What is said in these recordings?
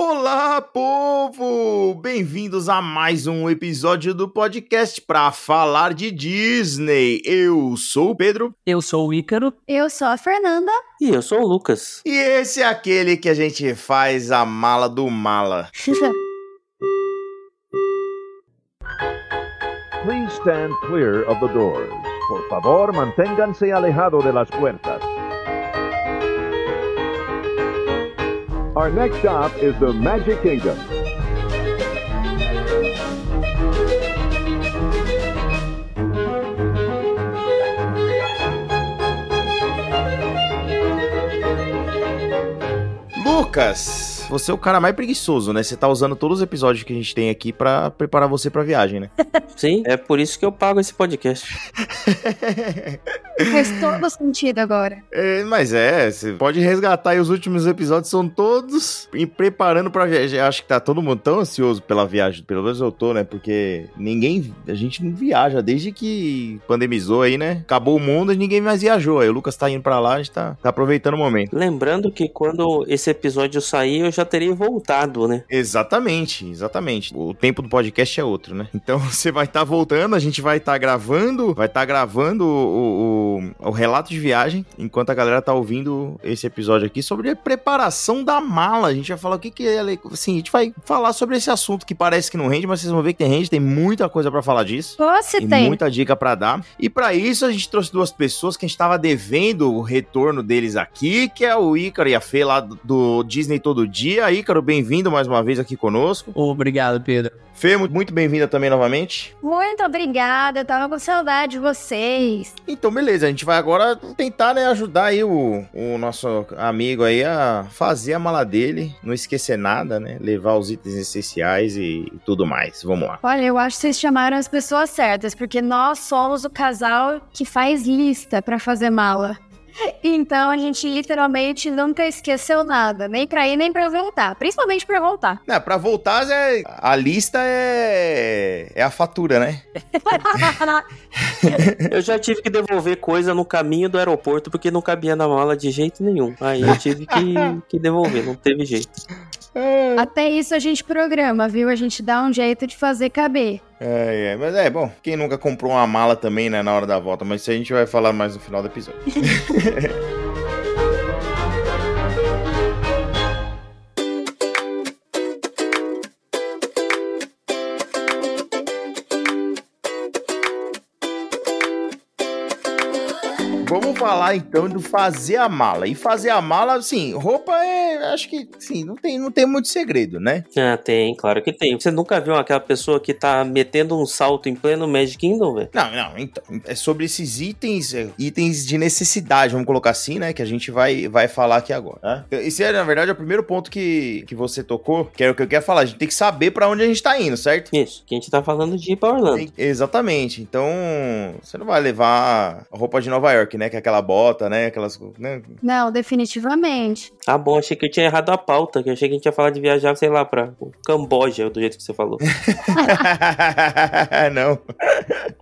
Olá, povo! Bem-vindos a mais um episódio do podcast para falar de Disney. Eu sou o Pedro. Eu sou o Ícaro. Eu sou a Fernanda. E eu sou o Lucas. E esse é aquele que a gente faz a mala do mala. Please stand clear of the doors. Por favor, manténganse alejado de las puertas. Our next stop is the Magic Kingdom. Lucas, você é o cara mais preguiçoso, né? Você tá usando todos os episódios que a gente tem aqui para preparar você pra viagem, né? Sim, é por isso que eu pago esse podcast. Faz todo sentido agora. É, mas é, você pode resgatar aí os últimos episódios, são todos e preparando pra viagem. Acho que tá todo mundo tão ansioso pela viagem, pelo menos eu tô, né? Porque ninguém, a gente não viaja desde que pandemizou aí, né? Acabou o mundo e ninguém mais viajou. Aí o Lucas tá indo pra lá, a gente tá, tá aproveitando o momento. Lembrando que quando esse episódio sair, eu já teria voltado, né? Exatamente, exatamente. O tempo do podcast é outro, né? Então você vai estar tá voltando, a gente vai estar tá gravando, vai estar tá gravando o, o, o, relato de viagem, enquanto a galera tá ouvindo esse episódio aqui sobre a preparação da mala. A gente vai falar o que que é, assim, a gente vai falar sobre esse assunto que parece que não rende, mas vocês vão ver que tem rende, tem muita coisa para falar disso. Você tem. Muita dica para dar. E para isso a gente trouxe duas pessoas que a gente tava devendo o retorno deles aqui, que é o Ícaro e a Fê lá do Disney Todo Dia. Ícaro, bem-vindo mais uma vez aqui conosco. Obrigado, Pedro. Fê, muito bem-vinda também novamente. Muito obrigada, eu tava com saudade de vocês. Então, beleza, a gente vai agora tentar né, ajudar aí o, o nosso amigo aí a fazer a mala dele, não esquecer nada, né? Levar os itens essenciais e, e tudo mais. Vamos lá. Olha, eu acho que vocês chamaram as pessoas certas, porque nós somos o casal que faz lista para fazer mala. Então a gente literalmente nunca esqueceu nada, nem pra ir nem pra voltar, principalmente pra voltar. Não, pra voltar é, a lista é, é a fatura, né? eu já tive que devolver coisa no caminho do aeroporto porque não cabia na mala de jeito nenhum. Aí eu tive que, que devolver, não teve jeito. Até isso a gente programa, viu? A gente dá um jeito de fazer caber. É, é, mas é bom. Quem nunca comprou uma mala também, né, na hora da volta, mas isso a gente vai falar mais no final do episódio. Falar então do fazer a mala. E fazer a mala, assim, roupa é. Acho que, sim, não tem, não tem muito segredo, né? Ah, tem, claro que tem. Você nunca viu aquela pessoa que tá metendo um salto em pleno Magic Kingdom, velho? Não, não, então. É sobre esses itens, é, itens de necessidade, vamos colocar assim, né? Que a gente vai, vai falar aqui agora. Né? Esse é, na verdade, é o primeiro ponto que, que você tocou, que é o que eu quero falar. A gente tem que saber para onde a gente tá indo, certo? Isso, que a gente tá falando de ir pra Orlando. Tem, exatamente. Então, você não vai levar roupa de Nova York, né? Que é aquela bota, né? Aquelas. Né? Não, definitivamente. Ah, bom, achei que eu tinha errado a pauta, que eu achei que a gente ia falar de viajar, sei lá, pra Camboja, do jeito que você falou. não.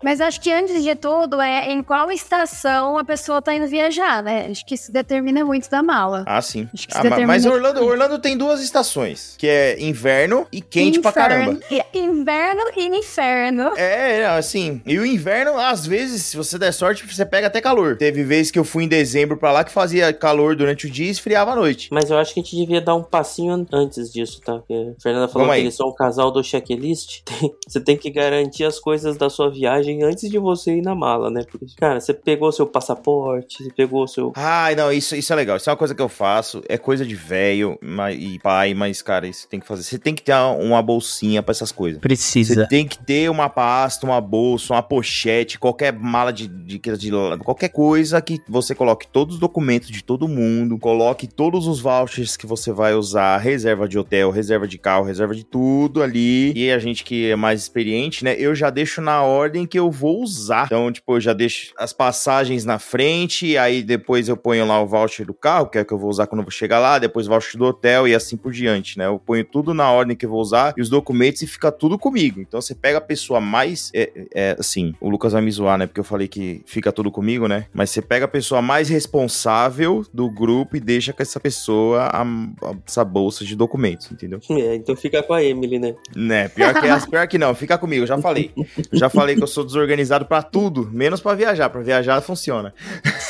Mas acho que antes de tudo é em qual estação a pessoa tá indo viajar, né? Acho que isso determina muito da mala. Ah, sim. Ah. Mas Orlando, Orlando tem duas estações, que é inverno e quente inferno, pra caramba. Inverno e inferno. É, assim. E o inverno, às vezes, se você der sorte, você pega até calor. Teve vezes vez que eu fui em dezembro para lá que fazia calor durante o dia e esfriava à noite. Mas eu acho que a gente devia dar um passinho antes disso, tá? Porque a Fernanda falou que eles são um casal do checklist. você tem que garantir as coisas da sua viagem antes de você ir na mala, né? Porque, cara, você pegou seu passaporte, você pegou seu. Ai, não, isso, isso é legal. Isso é uma coisa que eu faço. É coisa de velho e pai, mas, cara, isso tem que fazer. Você tem que ter uma bolsinha para essas coisas. Precisa. Você tem que ter uma pasta, uma bolsa, uma pochete, qualquer mala de, de, de, de qualquer coisa que você coloque todos os documentos de todo mundo, coloque todos os vouchers que você vai usar, reserva de hotel, reserva de carro, reserva de tudo ali. E a gente que é mais experiente, né? Eu já deixo na ordem que eu vou usar. Então, tipo, eu já deixo as passagens na frente, aí depois eu ponho lá o voucher do carro, que é o que eu vou usar quando eu chegar lá, depois o voucher do hotel e assim por diante, né? Eu ponho tudo na ordem que eu vou usar e os documentos e fica tudo comigo. Então você pega a pessoa mais. É, é, assim, o Lucas vai me zoar, né? Porque eu falei que fica tudo comigo, né? Mas você pega a pessoa mais responsável do grupo e deixa com essa pessoa a, a, essa bolsa de documentos, entendeu? É, então fica com a Emily, né? Né, pior que, pior que não, fica comigo, eu já falei. Já falei que eu sou desorganizado para tudo, menos para viajar. Para viajar funciona.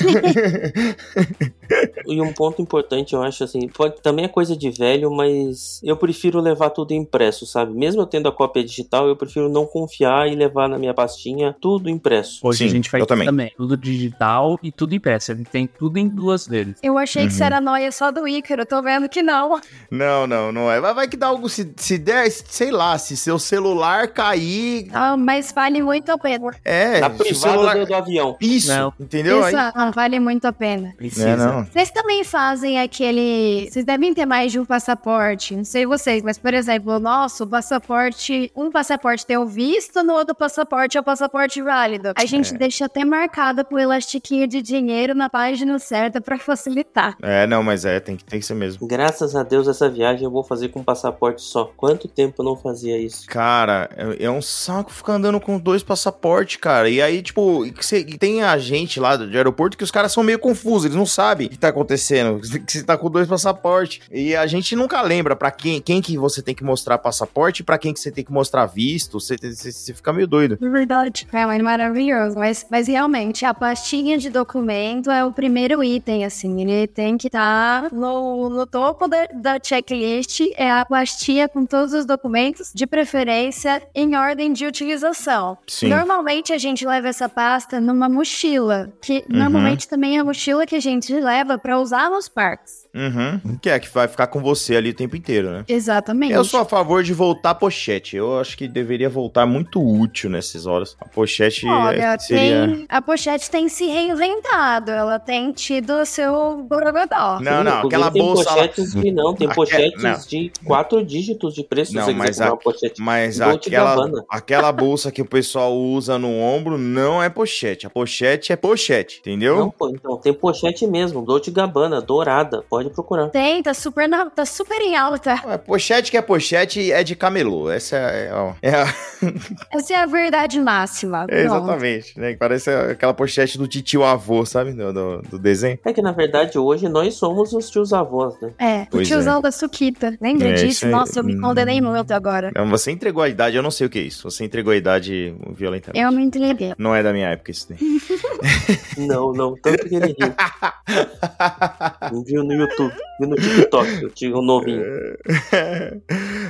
e um ponto importante, eu acho assim, pode, também é coisa de velho, mas eu prefiro levar tudo impresso, sabe? Mesmo eu tendo a cópia digital, eu prefiro não confiar e levar na minha pastinha tudo impresso. Hoje Sim, a gente faz também. também. Tudo digital e tudo impresso. A gente tem tudo em duas vezes. Eu achei Uhum. que isso era noia só do Ícaro, tô vendo que não. Não, não, não é. Vai, vai que dá algo, se, se der, sei lá, se seu celular cair. Ah, mas vale muito a pena. É, Na privada celular. do, do avião. Isso, Não. entendeu? Aí, Isso ah, vale muito a pena. Precisa. é, não. Vocês também fazem aquele. Vocês devem ter mais de um passaporte. Não sei vocês, mas, por exemplo, o nosso passaporte. Um passaporte tem o visto, no outro passaporte é o passaporte válido. A gente É. deixa até marcada com o elastiquinho de dinheiro na página certa pra facilitar. É, não, mas é, tem que, tem que ser mesmo. Graças a Deus, essa viagem eu vou fazer com passaporte só. Quanto tempo eu não fazia isso? Cara, é, é um saco ficar andando com dois passaportes, cara. E aí, tipo, e que cê- e tem a gente lá do aeroporto que os caras são meio confusos, eles não sabem o que tá acontecendo, que você tá com dois passaportes. E a gente nunca lembra pra quem, quem que você tem que mostrar passaporte e pra quem que você tem que mostrar visto. Você, você, você fica meio doido. É verdade. É mas maravilhoso. Mas, mas realmente, a pastinha de documento é o primeiro item, assim. Ele tem que estar no, no topo da, da checklist. É a pastinha com todos os documentos, de preferência em ordem de utilização. Sim. Normalmente a gente leva essa pasta numa mochila, que Uhum. normalmente também é a mochila que a gente leva pra usar nos parques. Uhum. Que é, que vai ficar com você ali o tempo inteiro, né? Exatamente. Eu sou a favor de voltar a pochete. Eu acho que deveria voltar muito útil nessas horas. A pochete é, Olha, seria. tem, a pochete tem se reinventado, ela tem tido o seu borogodó. Não, não, aquela tem bolsa lá. pochetes que não, tem Aque- pochetes não. de quatro dígitos de preço Não, mas a-. Mas aquela, aquela bolsa que o pessoal usa no ombro não é pochete. A pochete é pochete, entendeu? Não, pô, então, tem pochete mesmo, Dolce Gabbana, dourada, pode procurar. Tem, tá super, na- tá super em alta. A pochete que é pochete é de camelô. Essa é, ó, é a- Essa é a verdade máxima. é exatamente, né? Parece aquela pochete do titio avô, sabe? Do, do, do desenho. É que na verdade hoje nós somos os tios avós, né? É, o Pois tiozão da Suquita. Lembra É, isso disso? Nossa, eu me Hum. condenei muito agora. Não, Você entregou a idade, eu não sei o que é isso. Você entregou a idade violentamente. Eu me entreguei. Não é da minha época isso daí. Não, não, tanto que ele riu. Não viu no YouTube, viu no TikTok, o tio novinho.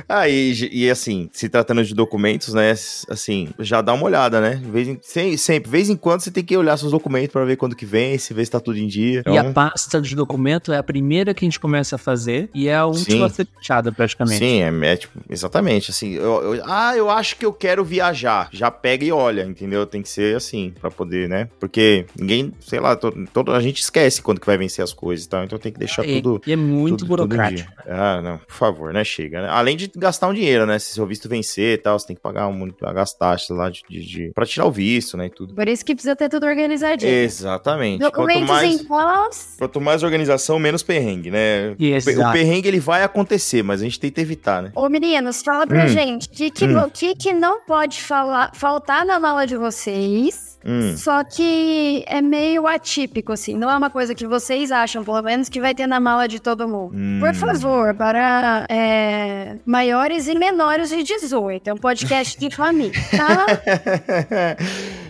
ah, e, e assim, se tratando de documentos, né? Assim, já dá uma olhada, né? Vez em, sem- sempre, vez em quando você tem que olhar seus documentos pra ver quando que vem, se ver se tá tudo em dia. E a Então, pasta de documento é a primeira que a gente começa a fazer e é a última fechada praticamente. Sim, é, é tipo, exatamente, assim, eu- eu- ah, eu acho que eu quero viajar, já pega e olha, entendeu? Tem que ser assim, pra poder, né? Porque ninguém, sei lá, to- todo, a gente esquece quando que vai vencer as coisas e tal, então tem que deixar E, tudo... e é muito tudo- tudo burocrático. dia. Ah, não, por favor, né? Chega, né? Além de gastar um dinheiro, né? Se seu visto vencer e tal, você tem que pagar um, pagar as taxas lá de, de, de- pra tirar o visto, né? E tudo. Por isso que precisa ter tudo organizadinho. Exatamente. Quanto Documentos mais, em pós. quanto mais organização, menos perrengue, né? E O exato. perrengue ele vai acontecer, mas a gente tenta evitar, né? Ô, meninos, fala pra Hum. gente. O que, que, Hum. que, que não pode falar, faltar na mala de vocês? Hum. Só que é meio atípico, assim. Não é uma coisa que vocês acham, pelo menos, que vai ter na mala de todo mundo. Hum. Por favor, para é, maiores e menores de 18. É um podcast de família, tá?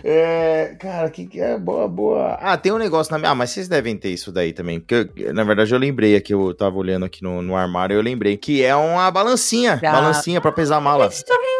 é, cara, que, que é boa, boa. Ah, tem um negócio na minha. Ah, mas vocês devem ter isso daí também. Porque, eu- na verdade, eu lembrei aqui, eu tava olhando aqui no, no armário, eu lembrei que é uma balancinha. Ah. Balancinha pra pesar a mala. Isso também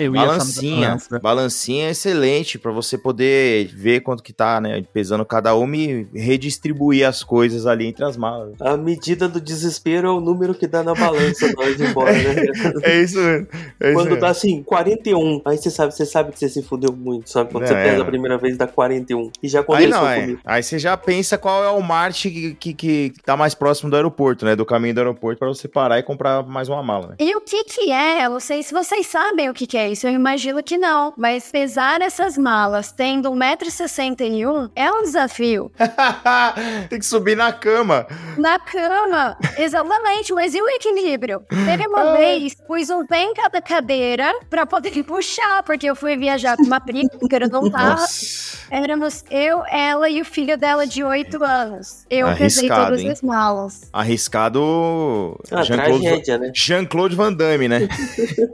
Eu Balancinha. Balancinha é excelente pra você poder ver quanto que tá, né? Pesando cada uma e redistribuir as coisas ali entre as malas. A medida do desespero é o número que dá na balança na hora de ir embora, né? É isso mesmo. É isso Quando mesmo. dá assim, 41, aí você sabe, você sabe que você se fudeu muito, sabe? Quando você É. pesa a primeira vez, dá 41. E já Aí aconteceu não, é. comigo. Aí você já pensa qual é o Marte que, que, que tá mais próximo do aeroporto, né? Do caminho do aeroporto pra você parar e comprar mais uma mala, né? E o que que é? Eu não sei se vocês sabem o que que, que é isso. Eu imagino que não. Mas pesar essas malas tendo 1,61m é um desafio. Tem que subir na cama. Na cama, exatamente. Mas e o equilíbrio? Teve uma vez, pus um pé em cada cadeira pra poder puxar, porque eu fui viajar com uma prima, que eu não tava. Nossa. Éramos eu, ela e o filho dela de 8 anos. Eu pesei todas hein? as malas. Ah, Arriscado Jean-Claude tragédia, né? Jean-Claude Van Damme, né?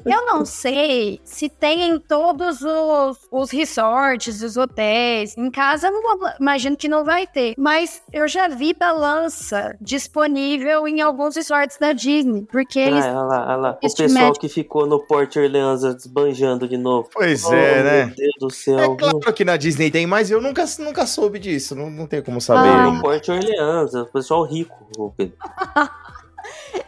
Eu não sei se tem em todos os, os resorts, os hotéis. Em casa, eu não imagino que não vai ter. Mas eu já vi balança disponível em alguns resorts da Disney. Porque eles. Ah, olha lá, olha lá. O pessoal médico- que ficou no Port Orleans desbanjando de novo. Pois Oh, é, né? Meu Deus do céu. É claro que na Disney tem, mas eu nunca, nunca soube disso. Não, não tem como saber. Ah. No Port Orleans, o pessoal rico, Pedro.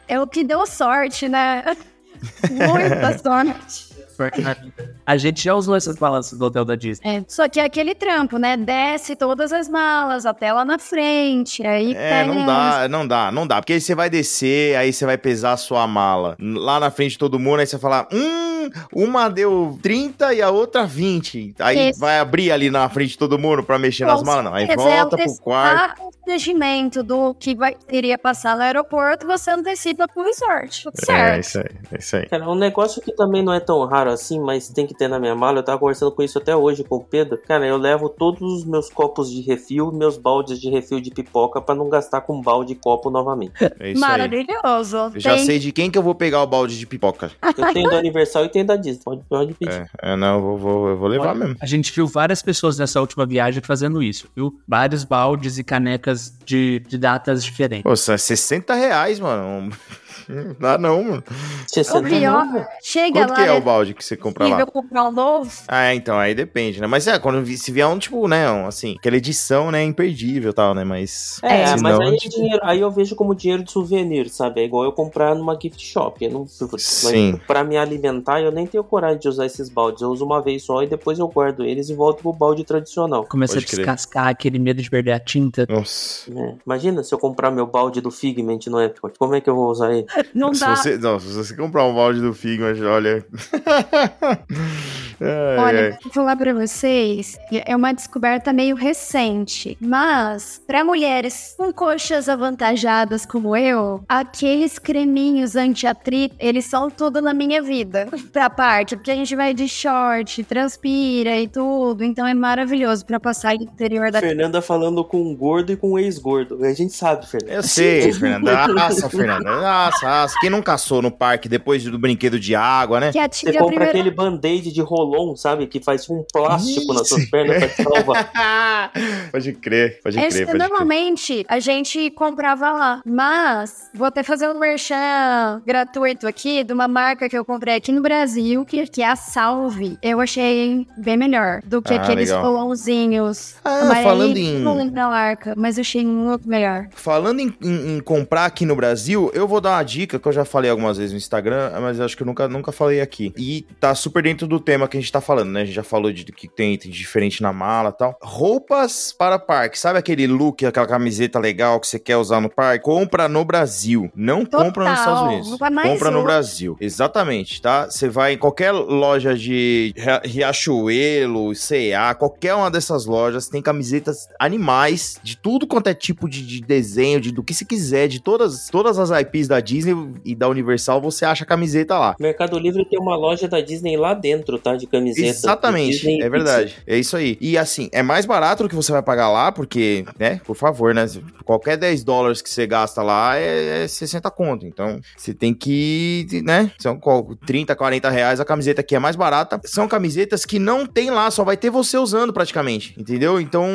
É o que deu sorte, né? Muita sorte. Sorte na vida. A gente já usou essas balanças do hotel da Disney. É, só que é aquele trampo, né? Desce todas as malas até lá na frente. Aí É, não dá, não dá, não dá. Porque aí você vai descer, aí você vai pesar a sua mala. Lá na frente de todo mundo, aí você vai falar, hum, uma deu 30 e a outra 20. Aí Esse- vai abrir ali na frente de todo mundo pra mexer nas malas, não. Aí é volta pro quarto. O regimento do que vai, iria passar no aeroporto, você antecipa pro resort. Tudo É, certo. isso aí, é isso aí. Cara, um negócio que também não é tão raro assim, mas tem que ter na minha mala. Eu tava conversando com isso até hoje com o Pedro. Cara, eu levo todos os meus copos de refil, meus baldes de refil de pipoca pra não gastar com balde e copo novamente. É isso aí. Maravilhoso. Eu já Tem- sei de quem que eu vou pegar o balde de pipoca. Eu tenho do Universal e tenho da Disney. Pode, pode pedir. É, é, não, eu vou, vou, eu vou levar Olha, mesmo. A gente viu várias pessoas nessa última viagem fazendo isso, viu? Vários baldes e canecas de, de datas diferentes. Pô, isso é 60 reais, mano. Não dá não, mano. O senta pior, não, chega Quanto lá, que é o é balde que você compra lá? possível comprar um novo. Ah, é, então, aí depende, né? Mas é, quando vi- se vier um, tipo, né, um, assim, aquela edição, né, imperdível e tal, né? Mas. É, mas aí, é tipo, dinheiro, aí eu vejo como dinheiro de souvenir, sabe? É igual eu comprar numa gift shop. Eu não, Sim. Mas pra me alimentar, eu nem tenho coragem de usar esses baldes. Eu uso uma vez só e depois eu guardo eles e volto pro balde tradicional. Começa a crer. descascar aquele medo de perder a tinta. Nossa. Né? Imagina se eu comprar meu balde do Figment no Epcot. Como é que eu vou usar ele? Não Se dá. você, não, se você comprar um balde do Figma, olha. Ai, Olha, ai. vou falar pra vocês, é uma descoberta meio recente, mas pra mulheres com coxas avantajadas como eu, aqueles creminhos anti-atrito, eles são tudo na minha vida, pra parte, porque a gente vai de short, transpira e tudo, então é maravilhoso pra passar no interior da Fernanda falando com um gordo e com um ex-gordo. A gente sabe, Fernanda. Eu sei, Fernanda. Nossa, Fernanda. Nossa, nossa. Quem não caçou no parque depois do brinquedo de água, né? que Você compra primeira... aquele band-aid de rolon, sabe? Que faz um plástico nas suas pernas pra te salvar. pode crer, pode Esse crer, pode crer. normalmente a gente comprava lá. Mas vou até fazer um merchan gratuito aqui de uma marca que eu comprei aqui no Brasil, que, que é a Salve. Eu achei bem melhor do que Ah, aqueles rolãozinhos. Ah, falando em- Não lembro da marca, mas eu achei muito melhor. Falando em, em- em comprar aqui no Brasil, eu vou dar uma dica que eu já falei algumas vezes no Instagram, mas acho que eu nunca, nunca falei aqui. E tá super dentro do tema que a gente tá falando, né? A gente já falou de que tem, tem diferente na mala e tal. Roupas para parque. Sabe aquele look, aquela camiseta legal que você quer usar no parque? Compra no Brasil. Não Total, compra nos Estados Unidos. Compra no. Brasil. Exatamente, tá? Você vai em qualquer loja de Ria- Riachuelo, C&A, qualquer uma dessas lojas, tem camisetas animais de tudo quanto é tipo de, de desenho, de do que se quiser, de todas, todas as IPs da Disney e da Universal, você acha camiseta lá. Mercado Livre tem uma loja da Disney lá dentro, tá? De camiseta. Exatamente, Disney é verdade. É isso aí. E assim, é mais barato do que você vai pagar lá, porque, né, por favor, né? Qualquer 10 dólares que você gasta lá é, é 60 conto. Então, você tem que, né? São qual- 30, 40 reais. A camiseta aqui é mais barata. São camisetas que não tem lá, só vai ter você usando praticamente. Entendeu? Então,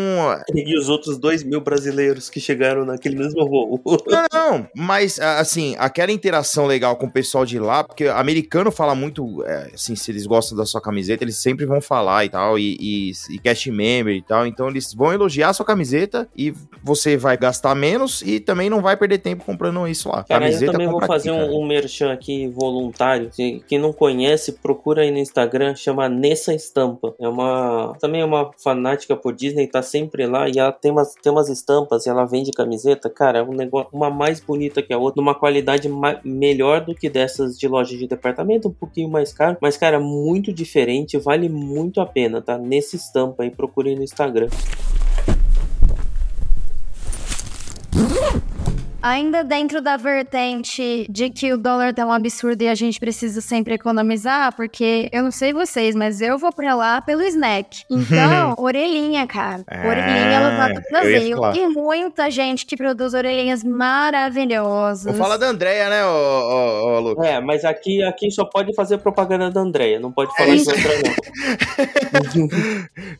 E os outros dois mil brasileiros que chegaram naquele mesmo voo. Não, não, mas assim, aquela interação legal com o pessoal de lá, porque americano fala muito, é, assim, se eles gostam da sua camiseta camiseta, eles sempre vão falar e tal, e, e, e cast member e tal. Então eles vão elogiar a sua camiseta e você vai gastar menos e também não vai perder tempo comprando isso lá. Cara, camiseta eu também vou fazer aqui, um, um merchan aqui voluntário. Quem não conhece, procura aí no Instagram, chama Nessa Estampa. É uma. Também é uma fanática por Disney, tá sempre lá e ela tem umas, tem umas estampas e ela vende camiseta. Cara, é um negócio, uma mais bonita que a outra, numa qualidade melhor do que dessas de loja de departamento, um pouquinho mais caro. Mas, cara, muito diferente, vale muito a pena, tá? Nesse estampa aí, procure no Instagram. Ainda dentro da vertente de que o dólar tá um absurdo e a gente precisa sempre economizar, porque eu não sei vocês, mas eu vou pra lá pelo snack. Então, orelhinha, cara. É, orelhinha ela tá do Brasil. E muita gente que produz orelhinhas maravilhosas. Vou falar da Andrea, né, ô, ô, ô, Lu? É, mas aqui, aqui só pode fazer propaganda da Andrea, não pode falar é isso. André, não.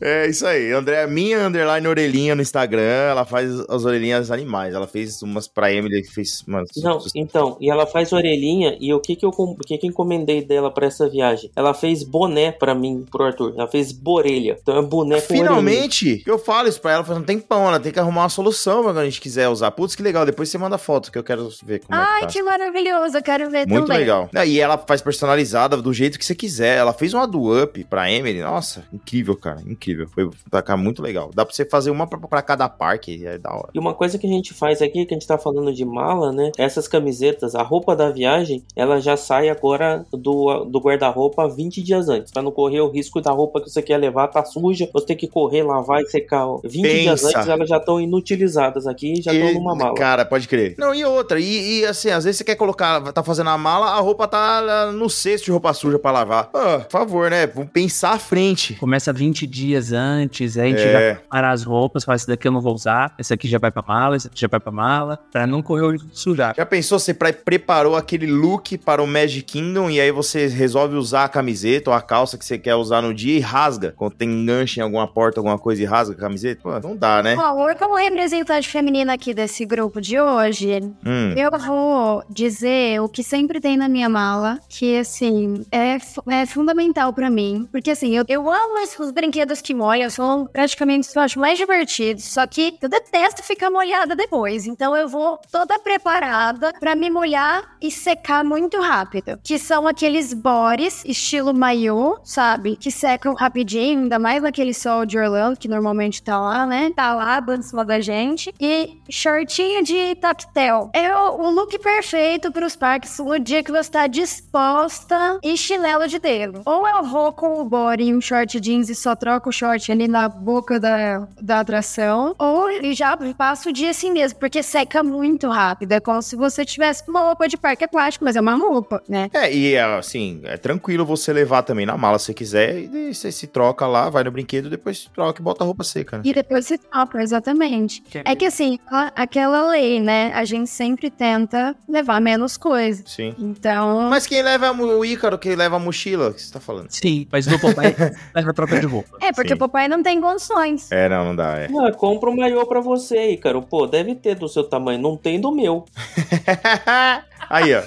é isso aí. Andrea, minha underline orelhinha no Instagram, ela faz as orelhinhas animais. Ela fez umas pra Emily que fez. Mano, não, então, e ela faz orelhinha, e o que que eu, o que que eu encomendei dela pra essa viagem? Ela fez boné pra mim, pro Arthur. Ela fez borelha. Então é boné com Finalmente, orelhinha. eu falo isso pra ela faz um tempão. Ela tem que arrumar uma solução quando a gente quiser usar. Putz, que legal. Depois você manda foto que eu quero ver como Ai, é que, tá. que maravilhoso. Eu quero ver Muito também. legal. E ela faz personalizada do jeito que você quiser. Ela fez uma do Up pra Emily. Nossa, incrível, cara. Incrível. Foi pra cá muito legal. Dá pra você fazer uma pra, pra cada parque. É da hora. E uma coisa que a gente faz aqui, que a gente tá falando de mal mala, né? Essas camisetas, a roupa da viagem, ela já sai agora do, do guarda-roupa 20 dias antes, para não correr o risco da roupa que você quer levar tá suja, você tem que correr, lavar e secar. 20 Pensa. dias antes elas já estão inutilizadas aqui e já estão numa mala. Cara, pode crer. Não, e outra, e, e, assim, às vezes você quer colocar, tá fazendo a mala, a roupa tá no cesto de roupa suja para lavar. Ah, por favor, né? Vamos pensar à frente. Começa 20 dias antes, aí a gente é. já parar as roupas, fala, esse daqui eu não vou usar, esse aqui já vai pra mala, esse aqui já vai pra mala, pra não correr o sujar. Já pensou, você preparou aquele look para o Magic Kingdom e aí você resolve usar a camiseta ou a calça que você quer usar no dia e rasga, quando tem enganche em alguma porta, alguma coisa e rasga a camiseta? Pô, não dá, né? Bom, eu como representante feminina aqui desse grupo de hoje, hum. eu vou dizer o que sempre tem na minha mala, que assim, é, é fundamental para mim, porque assim, eu, eu amo os brinquedos que molham, são praticamente, eu acho, mais divertidos, só que eu detesto ficar molhada depois, então eu vou toda preparada para me molhar e secar muito rápido. Que são aqueles bores estilo maiô, sabe? Que secam rapidinho, ainda mais naquele sol de Orlando, que normalmente tá lá, né? Tá lá, em da gente. E shortinho de tactel. É o, o look perfeito para os parques no dia que você tá disposta e chinelo de dedo. Ou eu vou com o body e um short jeans e só troco o short ali na boca da, da atração. Ou já passo o dia assim mesmo, porque seca muito rápido. É como se você tivesse uma roupa de parque aquático, mas é uma roupa, né? É, e assim, é tranquilo você levar também na mala se quiser, e você se troca lá, vai no brinquedo, depois troca e bota a roupa seca, né? E depois se troca, exatamente. Que é que assim, aquela lei, né? A gente sempre tenta levar menos coisas. Sim. Então. Mas quem leva o Ícaro, quem leva a mochila, que você tá falando? Sim, mas do papai leva troca de roupa. É, porque Sim. o papai não tem condições. É, não, não dá, é. Ah, compra um maiô pra você, Ícaro. Pô, deve ter do seu tamanho, não tem do meu. Aí, ó.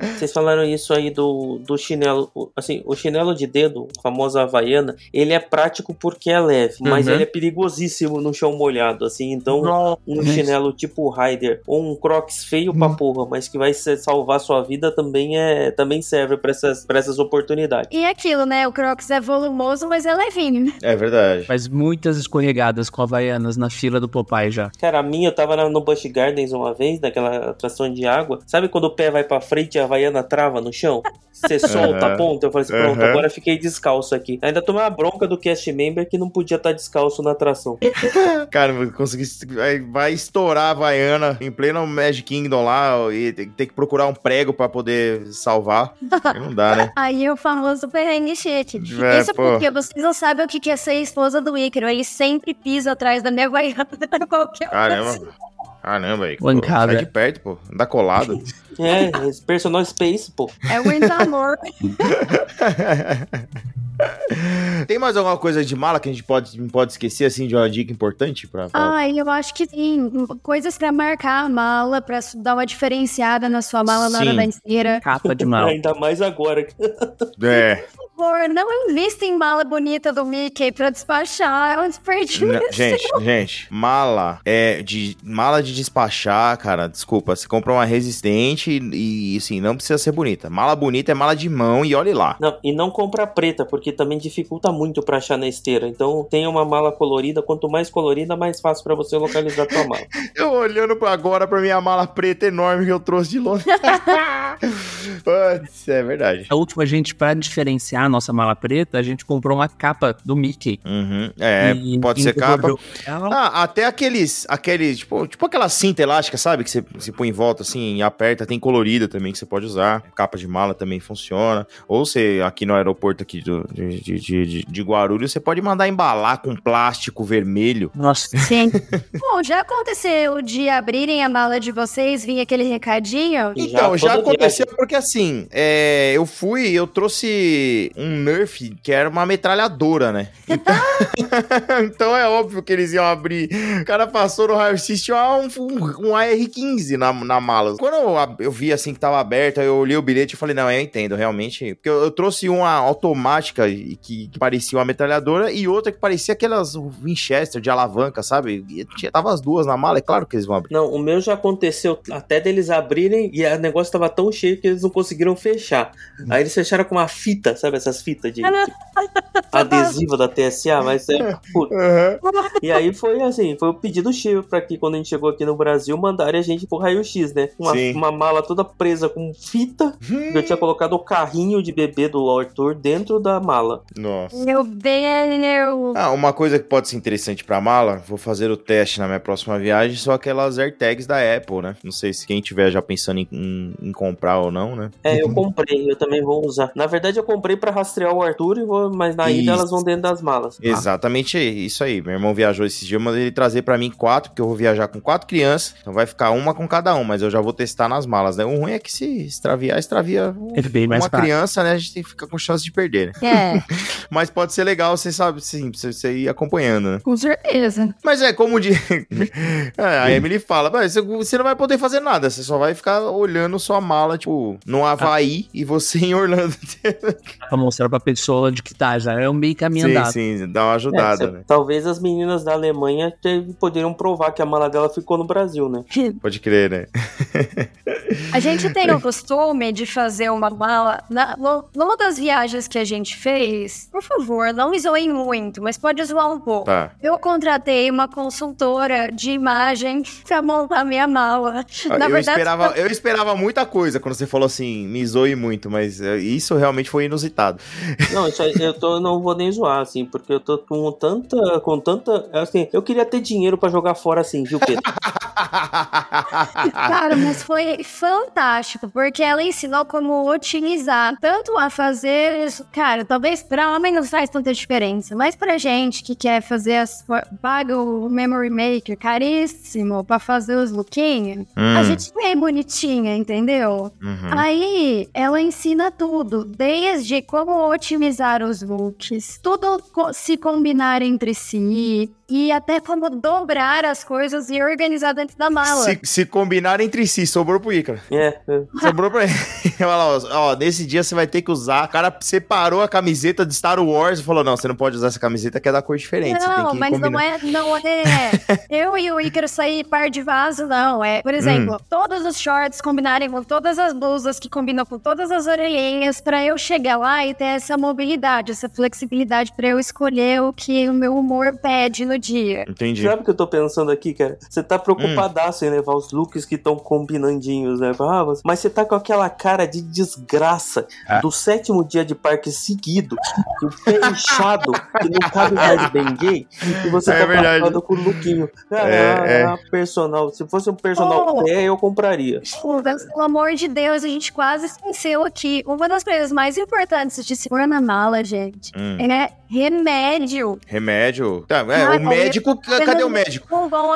Vocês falaram isso aí do, do chinelo. Assim, o chinelo de dedo, a famosa havaiana, ele é prático porque é leve, uhum. mas ele é perigosíssimo no chão molhado, assim. Então, um chinelo tipo Rider ou um Crocs feio uhum. pra porra, mas que vai salvar sua vida também é também serve para essas, pra essas oportunidades. E aquilo, né? O Crocs é volumoso, mas é levinho. É verdade. Faz muitas escorregadas com havaianas na fila do Popeye já. Cara, a minha eu tava no Busch Gardens uma vez, naquela atração de água. Sabe quando o pé vai pra frente e a Havaiana trava no chão? Você solta uhum. a ponta? Eu falei assim, pronto, uhum. agora fiquei descalço aqui. Ainda tomei uma bronca do cast member que não podia estar tá descalço na atração. Cara, consegui. Vai estourar a Havaiana em pleno Magic Kingdom lá e tem que procurar um prego pra poder salvar. não dá, né? Aí o famoso perrengue shit. É, Isso pô. porque vocês não sabem o que é ser esposa do Ícaro. Ele sempre pisa atrás da minha Havaiana qualquer Caramba. Caramba, aí. Bancada. Sai de perto, pô. Anda colado. é, personal space, pô. É o amor. Tem mais alguma coisa de mala que a gente pode, pode esquecer, assim, de uma dica importante? Pra, pra... Ah, eu acho que tem coisas pra marcar a mala, pra dar uma diferenciada na sua mala Sim. na hora da inteira. Capa de mala. Ainda mais agora. É. favor, não invista em mala bonita do Mickey pra despachar. É um desperdício. Não, gente, gente, mala é de mala de despachar, cara. Desculpa, você compra uma resistente e, e assim, não precisa ser bonita. Mala bonita é mala de mão e olhe lá. Não, e não compra preta, porque também dificulta muito pra achar na esteira. Então, tenha uma mala colorida. Quanto mais colorida, mais fácil para você localizar a tua mala. eu olhando agora pra minha mala preta enorme que eu trouxe de Londres. Putz, é verdade. A última, gente, pra diferenciar a nossa mala preta, a gente comprou uma capa do Mickey. Uhum. É, e, pode ser capa. Ah, até aqueles, aqueles, tipo, tipo aquela cinta elástica, sabe? Que você, você põe em volta assim e aperta. Tem colorida também que você pode usar. Capa de mala também funciona. Ou você, aqui no aeroporto aqui do, de, de, de, de Guarulhos, você pode mandar embalar com plástico vermelho. Nossa. Sim. Bom, já aconteceu de abrirem a mala de vocês, vir aquele recadinho? Então, já, já aconteceu porque assim, é, eu fui, eu trouxe um Nerf que era uma metralhadora, né? Então, então é óbvio que eles iam abrir. O cara passou no raio-x, tinha um, um, um AR-15 na, na mala. Quando eu, eu vi assim que tava aberto, eu olhei o bilhete e falei, não, eu entendo, realmente. Porque eu, eu trouxe uma automática que, que, parecia uma metralhadora e outra que parecia aquelas Winchester de alavanca, sabe? E tava as duas na mala, é claro que eles vão abrir. Não, o meu já aconteceu até deles abrirem e o negócio tava tão cheio que eles não conseguiram fechar. Aí eles fecharam com uma fita, sabe de, de adesiva da TSA, mas é. Uhum. E aí foi assim, foi o pedido cheio para que quando a gente chegou aqui no Brasil, mandarem a gente pro raio-x, né? Uma, uma, mala toda presa com fita. Hum. Eu tinha colocado o carrinho de bebê do Arthur dentro da mala. Nossa. Meu velho. Ah, uma coisa que pode ser interessante pra mala, vou fazer o teste na minha próxima viagem, são aquelas AirTags da Apple, né? Não sei se quem tiver já pensando em, em, em comprar ou não, né? É, eu comprei, eu também vou usar. Na verdade, eu comprei para rastrear o Arthur, e vou, mas na ida elas vão dentro das malas. Exatamente isso aí. Meu irmão viajou esses dias, mas ele trazer para mim quatro, porque eu vou viajar com quatro crianças, então vai ficar uma com cada um, mas eu já vou testar nas malas, né? O ruim é que se extraviar, extravia é bem mais uma criança, né? A gente fica com chance de perder, né? É. mas pode ser legal, você sabe, sim, você ir acompanhando, né? Com certeza. Mas é como de. é, a Emily fala, você não vai poder fazer nada, você só vai ficar olhando sua mala, tipo, no Havaí ah. e você em Orlando. pra mostrar pra pessoa de que tá, já é um meio caminho sim, andado. Sim, sim, dá uma ajudada, é, né? Talvez as meninas da Alemanha poderiam provar que a mala dela ficou no Brasil, né? Pode crer, né? a gente tem o costume de fazer uma mala. Na, numa das viagens que a gente fez, por favor, não me zoem muito, mas pode zoar um pouco. Tá. Eu contratei uma consultora de imagem pra montar minha mala. Na eu, verdade, esperava, eu... esperava muita coisa quando você falou assim, me zoe muito, mas eh, isso realmente foi inusitado. Não, isso aí, eu tô, não vou nem zoar, assim, porque eu tô com tanta, com tanta, assim, eu queria ter dinheiro para jogar fora assim, viu, Pedro? Cara, mas foi fantástico, porque ela ensinou como otimizar, tanto a fazer isso, cara, talvez para homem não faz tanta diferença, mas pra gente que quer fazer as paga o memory maker caríssimo para fazer os lookinhos, hum. a gente é bonitinha, entendeu? Uhum. Aí ela ensina tudo, desde como otimizar os looks, tudo se combinar entre si, e até como dobrar as coisas e organizar dentro da mala. Se, se combinar entre si, sobrou pro Ícaro. É. é. Sobrou pra ele. Olha lá, ó, nesse dia você vai ter que usar. O cara separou a camiseta de Star Wars e falou: não, você não pode usar essa camiseta que é da cor diferente. Não, mas combinar. não é, não é. eu e o Ícaro sair par de vaso, não. É, por exemplo, hum. todos os shorts combinarem com todas as blusas que combinam com todas as orelhinhas, pra eu chegar lá e ter essa mobilidade, essa flexibilidade pra eu escolher o que o meu humor pede no no dia. Entendi. Sabe o que eu tô pensando aqui, cara? Você tá preocupadaço hum. em levar os looks que estão combinandinhos, né? Ah, mas você tá com aquela cara de desgraça ah. do sétimo dia de parque seguido, o pé inchado, que não cabe mais de bem gay, e você é tá preocupado com o lookinho. Ah, é, é. personal. Se fosse um personal oh. pé, eu compraria. Pelo amor de Deus, a gente quase esqueceu aqui. Uma das coisas mais importantes de se pôr na mala, gente, hum. é remédio. Remédio? Tá, é, ah, o médico, cadê o médico?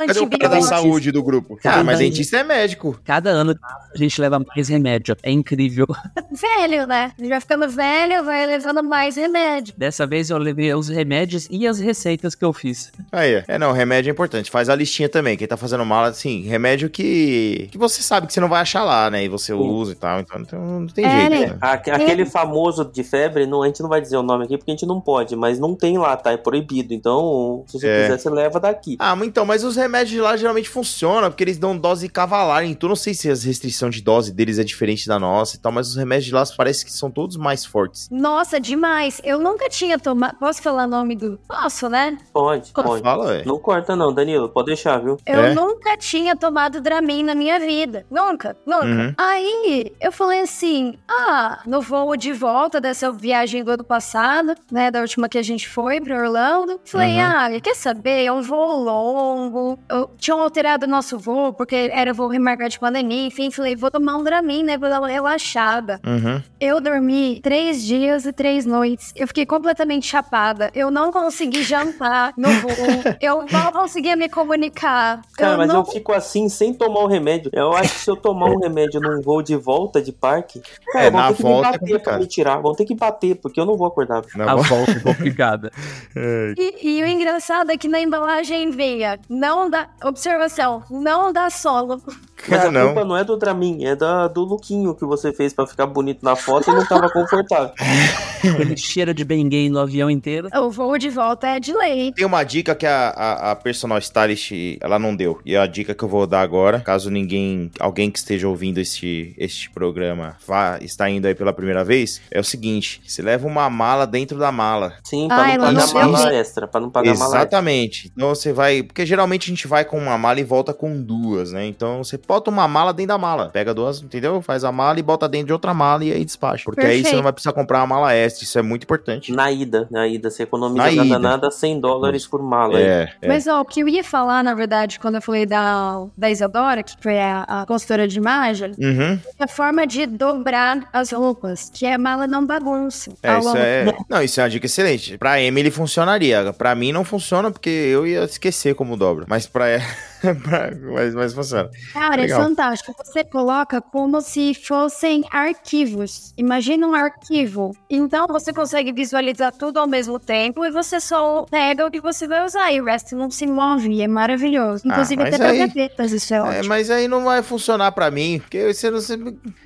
Cadê o da saúde do grupo? Ah, mas dentista é médico. Cada ano a gente leva mais remédio. É incrível. Velho, né? Vai ficando velho, vai levando mais remédio. Dessa vez eu levei os remédios e as receitas que eu fiz. Aí, é, não, remédio é importante. Faz a listinha também. Quem tá fazendo mala, assim, remédio que, que você sabe que você não vai achar lá, né? E você Sim. usa e tal. Então, então não tem é, jeito. Né? né? Aquele é. famoso de febre, não, a gente não vai dizer o nome aqui porque a gente não pode, mas não tem lá, tá? É proibido. Então, se você é. Quiser, você leva daqui. Ah, então, mas os remédios de lá geralmente funcionam, porque eles dão dose cavalar. Então, não sei se as restrições de dose deles é diferente da nossa e tal, mas os remédios de lá parece que são todos mais fortes. Nossa, demais. Eu nunca tinha tomado. Posso falar o nome do. Posso, né? Pode, pode. Fala, é. Não corta, não, Danilo. Pode deixar, viu? Eu é? nunca tinha tomado Dramin na minha vida. Nunca, nunca. Uhum. Aí eu falei assim: ah, no voo de volta dessa viagem do ano passado, né? Da última que a gente foi pra Orlando. Falei, uhum. ah, quer saber? É um voo longo. Eu, tinham alterado o nosso voo, porque era voo remarcado de pandemia. Enfim, falei, vou tomar um Dramin, né? Pra dar uma relaxada. Uhum. Eu dormi três dias e três noites. Eu fiquei completamente chapada. Eu não consegui jantar no voo. eu não conseguia me comunicar. Cara, eu mas não... eu fico assim sem tomar o remédio. Eu acho que se eu tomar um remédio num voo de volta de parque, cara, é, vão ter que me é bater é pra me tirar. Vão ter que bater, porque eu não vou acordar. Na a volta é complicada. É. e, e, o engraçado é que na embalagem veia, não dá. Observação, não dá solo. Mas a não. culpa não é do Dramin, é da, do lookinho que você fez para ficar bonito na foto e não tava confortável. Ele cheira de bem gay no avião inteiro. O voo de volta é de lei. Tem uma dica que a, a, a personal stylist ela não deu. E é a dica que eu vou dar agora, caso ninguém, alguém que esteja ouvindo este, este programa vá, está indo aí pela primeira vez, é o seguinte: você leva uma mala dentro da mala. Sim, pra Ai, não pagar não mala extra, pra não pagar Exatamente. mala Exatamente. Então você vai. Porque geralmente a gente vai com uma mala e volta com duas, né? Então você bota uma mala dentro da mala. Pega duas, entendeu? Faz a mala e bota dentro de outra mala e aí despacha. Porque Perfeito. aí você não vai precisar comprar uma mala extra. Isso é muito importante. Na ida, na ida. Você economiza na nada, ida. nada 100 dólares por mala. É, é. Mas, ó, o que eu ia falar, na verdade, quando eu falei da, da Isadora, que foi a, a consultora de imagem, uhum. é a forma de dobrar as roupas, que a mala não bagunça. É, isso é... Não, isso é uma dica excelente. Pra Emily funcionaria. Pra mim não funciona porque eu ia esquecer como dobra. Mas pra ela... mas, mas funciona. Cara, é Legal. é fantástico. Você coloca como se fossem arquivos. Imagina um arquivo. Então você consegue visualizar tudo ao mesmo tempo e você só pega o que você vai usar e o resto não se move. É maravilhoso. Ah, Inclusive ah, até pra gavetas, isso é, é ótimo. Mas aí não vai funcionar pra mim, porque você não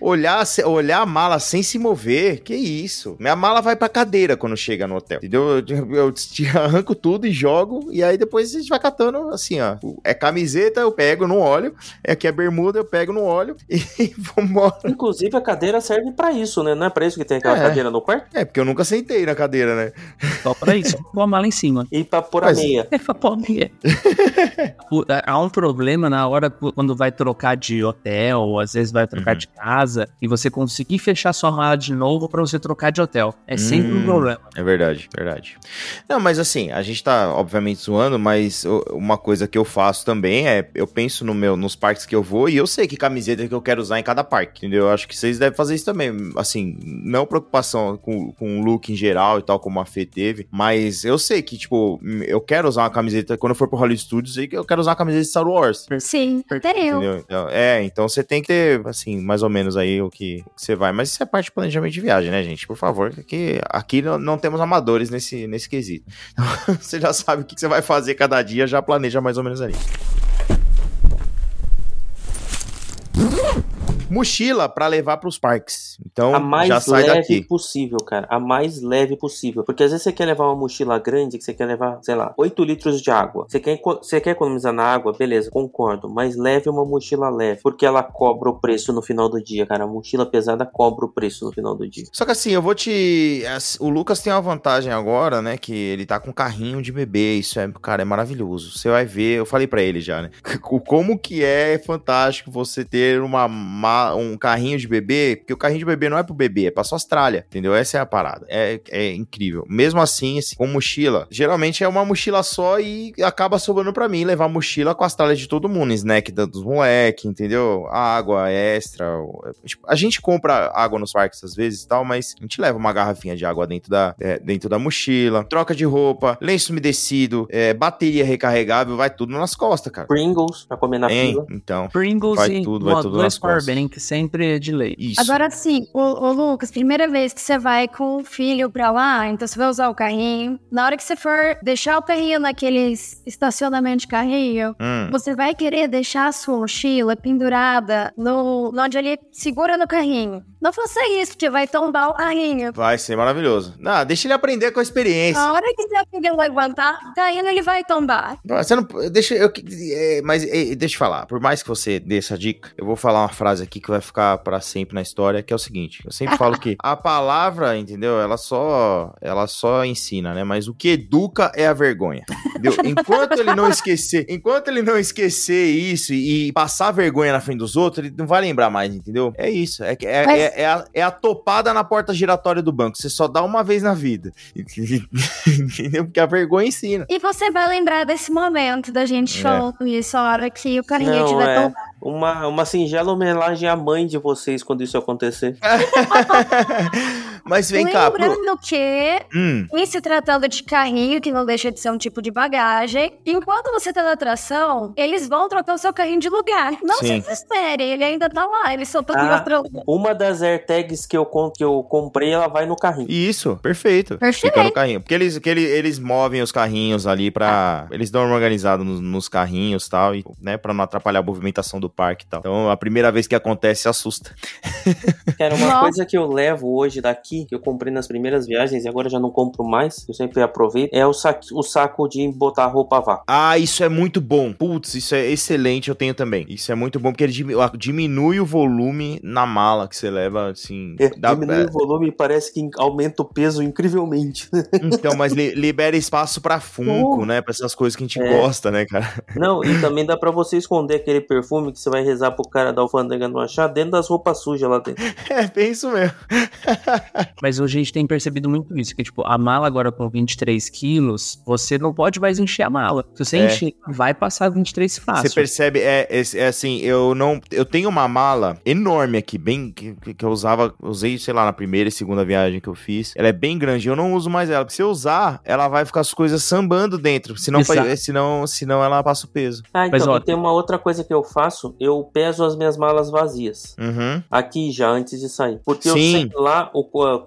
olhar, olhar a mala sem se mover, que isso? Minha mala vai pra cadeira quando chega no hotel, entendeu? Eu, eu, eu arranco tudo e jogo, e aí depois a gente vai catando assim, ó. É camiseta camiseta eu pego no óleo, é aqui a bermuda eu pego no óleo e vambora. Inclusive a cadeira serve para isso, né? Não é pra isso que tem aquela é. cadeira no quarto? É, porque eu nunca sentei na cadeira, né? Só pra isso, pôr a mala em cima. E pra pôr Mas... a meia. É pra pôr a meia. Há um problema na hora quando vai trocar de hotel, ou às vezes vai trocar uhum. de casa, e você conseguir fechar sua mala de novo para você trocar de hotel. É sempre hum, um problema. É verdade, verdade. Não, mas assim, a gente tá obviamente zoando, mas uma coisa que eu faço também também é, eu penso no meu, nos parques que eu vou e eu sei que camiseta que eu quero usar em cada parque, entendeu? Eu acho que vocês devem fazer isso também. Assim, não preocupação com, com o look em geral e tal, como a Fê teve, mas eu sei que, tipo, eu quero usar uma camiseta, quando eu for pro Hollywood Studios, eu quero usar uma camiseta de Star Wars. Sim, até eu. Então, é, então você tem que ter, assim, mais ou menos aí o que, você vai. Mas isso é parte do planejamento de viagem, né, gente? Por favor, que aqui não, não temos amadores nesse, nesse quesito. Então, você já sabe o que você vai fazer cada dia, já planeja mais ou menos ali. Mochila para levar para os parques. Então, a mais já sai leve daqui. possível, cara. A mais leve possível. Porque às vezes você quer levar uma mochila grande, que você quer levar, sei lá, 8 litros de água. Você quer, você quer economizar na água? Beleza, concordo. Mas leve uma mochila leve. Porque ela cobra o preço no final do dia, cara. A mochila pesada cobra o preço no final do dia. Só que assim, eu vou te. O Lucas tem uma vantagem agora, né? Que ele tá com carrinho de bebê. Isso é, cara, é maravilhoso. Você vai ver, eu falei para ele já, né? Como que é fantástico você ter uma um carrinho de bebê, porque o carrinho de bebê não é pro bebê, é pra sua Austrália, entendeu? Essa é a parada. É, é incrível. Mesmo assim, assim, com mochila, geralmente é uma mochila só e acaba sobrando para mim levar mochila com as tralhas de todo mundo, snack dos moleques, entendeu? Água extra. Tipo, a gente compra água nos parques às vezes e tal, mas a gente leva uma garrafinha de água dentro da, é, dentro da mochila, troca de roupa, lenço umedecido, é, bateria recarregável, vai tudo nas costas, cara. Pringles pra comer na fila. Então. Pringles vai tudo, vai tudo nas costas sempre de lei. Isso. Agora sim, o, Lucas, primeira vez que você vai com o filho pra lá, então você vai usar o carrinho. Na hora que você for deixar o carrinho naquele estacionamento de carrinho, hum. você vai querer deixar a sua mochila pendurada no, onde ele segura no carrinho. Não faça isso, porque vai tombar o carrinho. Vai ser maravilhoso. Não, deixa ele aprender com a experiência. Na hora que você levantar, o carrinho ele vai tombar. Você não. Deixa eu. É, mas é, deixa eu falar. Por mais que você dê essa dica, eu vou falar uma frase aqui que vai ficar para sempre na história, que é o seguinte. Eu sempre falo que a palavra, entendeu? Ela só. Ela só ensina, né? Mas o que educa é a vergonha. Entendeu? Enquanto ele não esquecer. Enquanto ele não esquecer isso e passar vergonha na frente dos outros, ele não vai lembrar mais, entendeu? É isso. É, é, mas... é, é, a, é a topada na porta giratória do banco. Você só dá uma vez na vida. Entendeu? Porque a vergonha ensina. E você vai lembrar desse momento da gente é. falando isso, a hora que o carinha tiver é. tão uma, uma singela homenagem à mãe de vocês quando isso acontecer. Mas vem cá. Lembrando que, hum. em se tratando de carrinho, que não deixa de ser um tipo de bagagem, enquanto você tá na atração, eles vão trocar o seu carrinho de lugar. Não Sim. se desespere, ele ainda tá lá, ele só tá ah, mostrando. Uma das AirTags que eu, que eu comprei, ela vai no carrinho. Isso, perfeito. Perfeito. Fica no carrinho. Porque eles, que eles, eles movem os carrinhos ali pra. Eles dão uma organizada nos, nos carrinhos e tal, e, né, pra não atrapalhar a movimentação do parque e tal. Então, a primeira vez que acontece, assusta. Cara, uma Nossa. coisa que eu levo hoje daqui, que eu comprei nas primeiras viagens e agora já não compro mais, eu sempre aproveito, é o, saco, o saco de botar roupa vácuo. Ah, isso é muito bom. Putz, isso é excelente, eu tenho também. Isso é muito bom, porque ele diminui o volume na mala que você leva, assim... É, dá, diminui é... o volume e parece que aumenta o peso incrivelmente. Então, mas li, libera espaço pra Funko, oh. né? Pra essas coisas que a gente é. gosta, né, cara? Não, e também dá pra você esconder aquele perfume que você vai rezar rezar pro cara da alfândega não achar dentro das roupas sujas lá dentro. É, bem isso mesmo. Mas hoje a gente tem percebido muito isso, que tipo, a mala agora com 23 quilos, você não pode mais encher a mala. Se você é. encher, vai passar 23 fácil. Você percebe, é, é, é, assim, eu não, eu tenho uma mala enorme aqui, bem, que, que eu usava, usei, sei lá, na primeira e segunda viagem que eu fiz. Ela é bem grande, eu não uso mais ela, porque se eu usar, ela vai ficar as coisas sambando dentro, senão, senão, senão ela passa o peso. Ah, então, Mas, ó, tem uma outra coisa que eu faço, eu peso as minhas malas vazias. Uhum. Aqui já, antes de sair. Porque Sim. eu sei lá, o,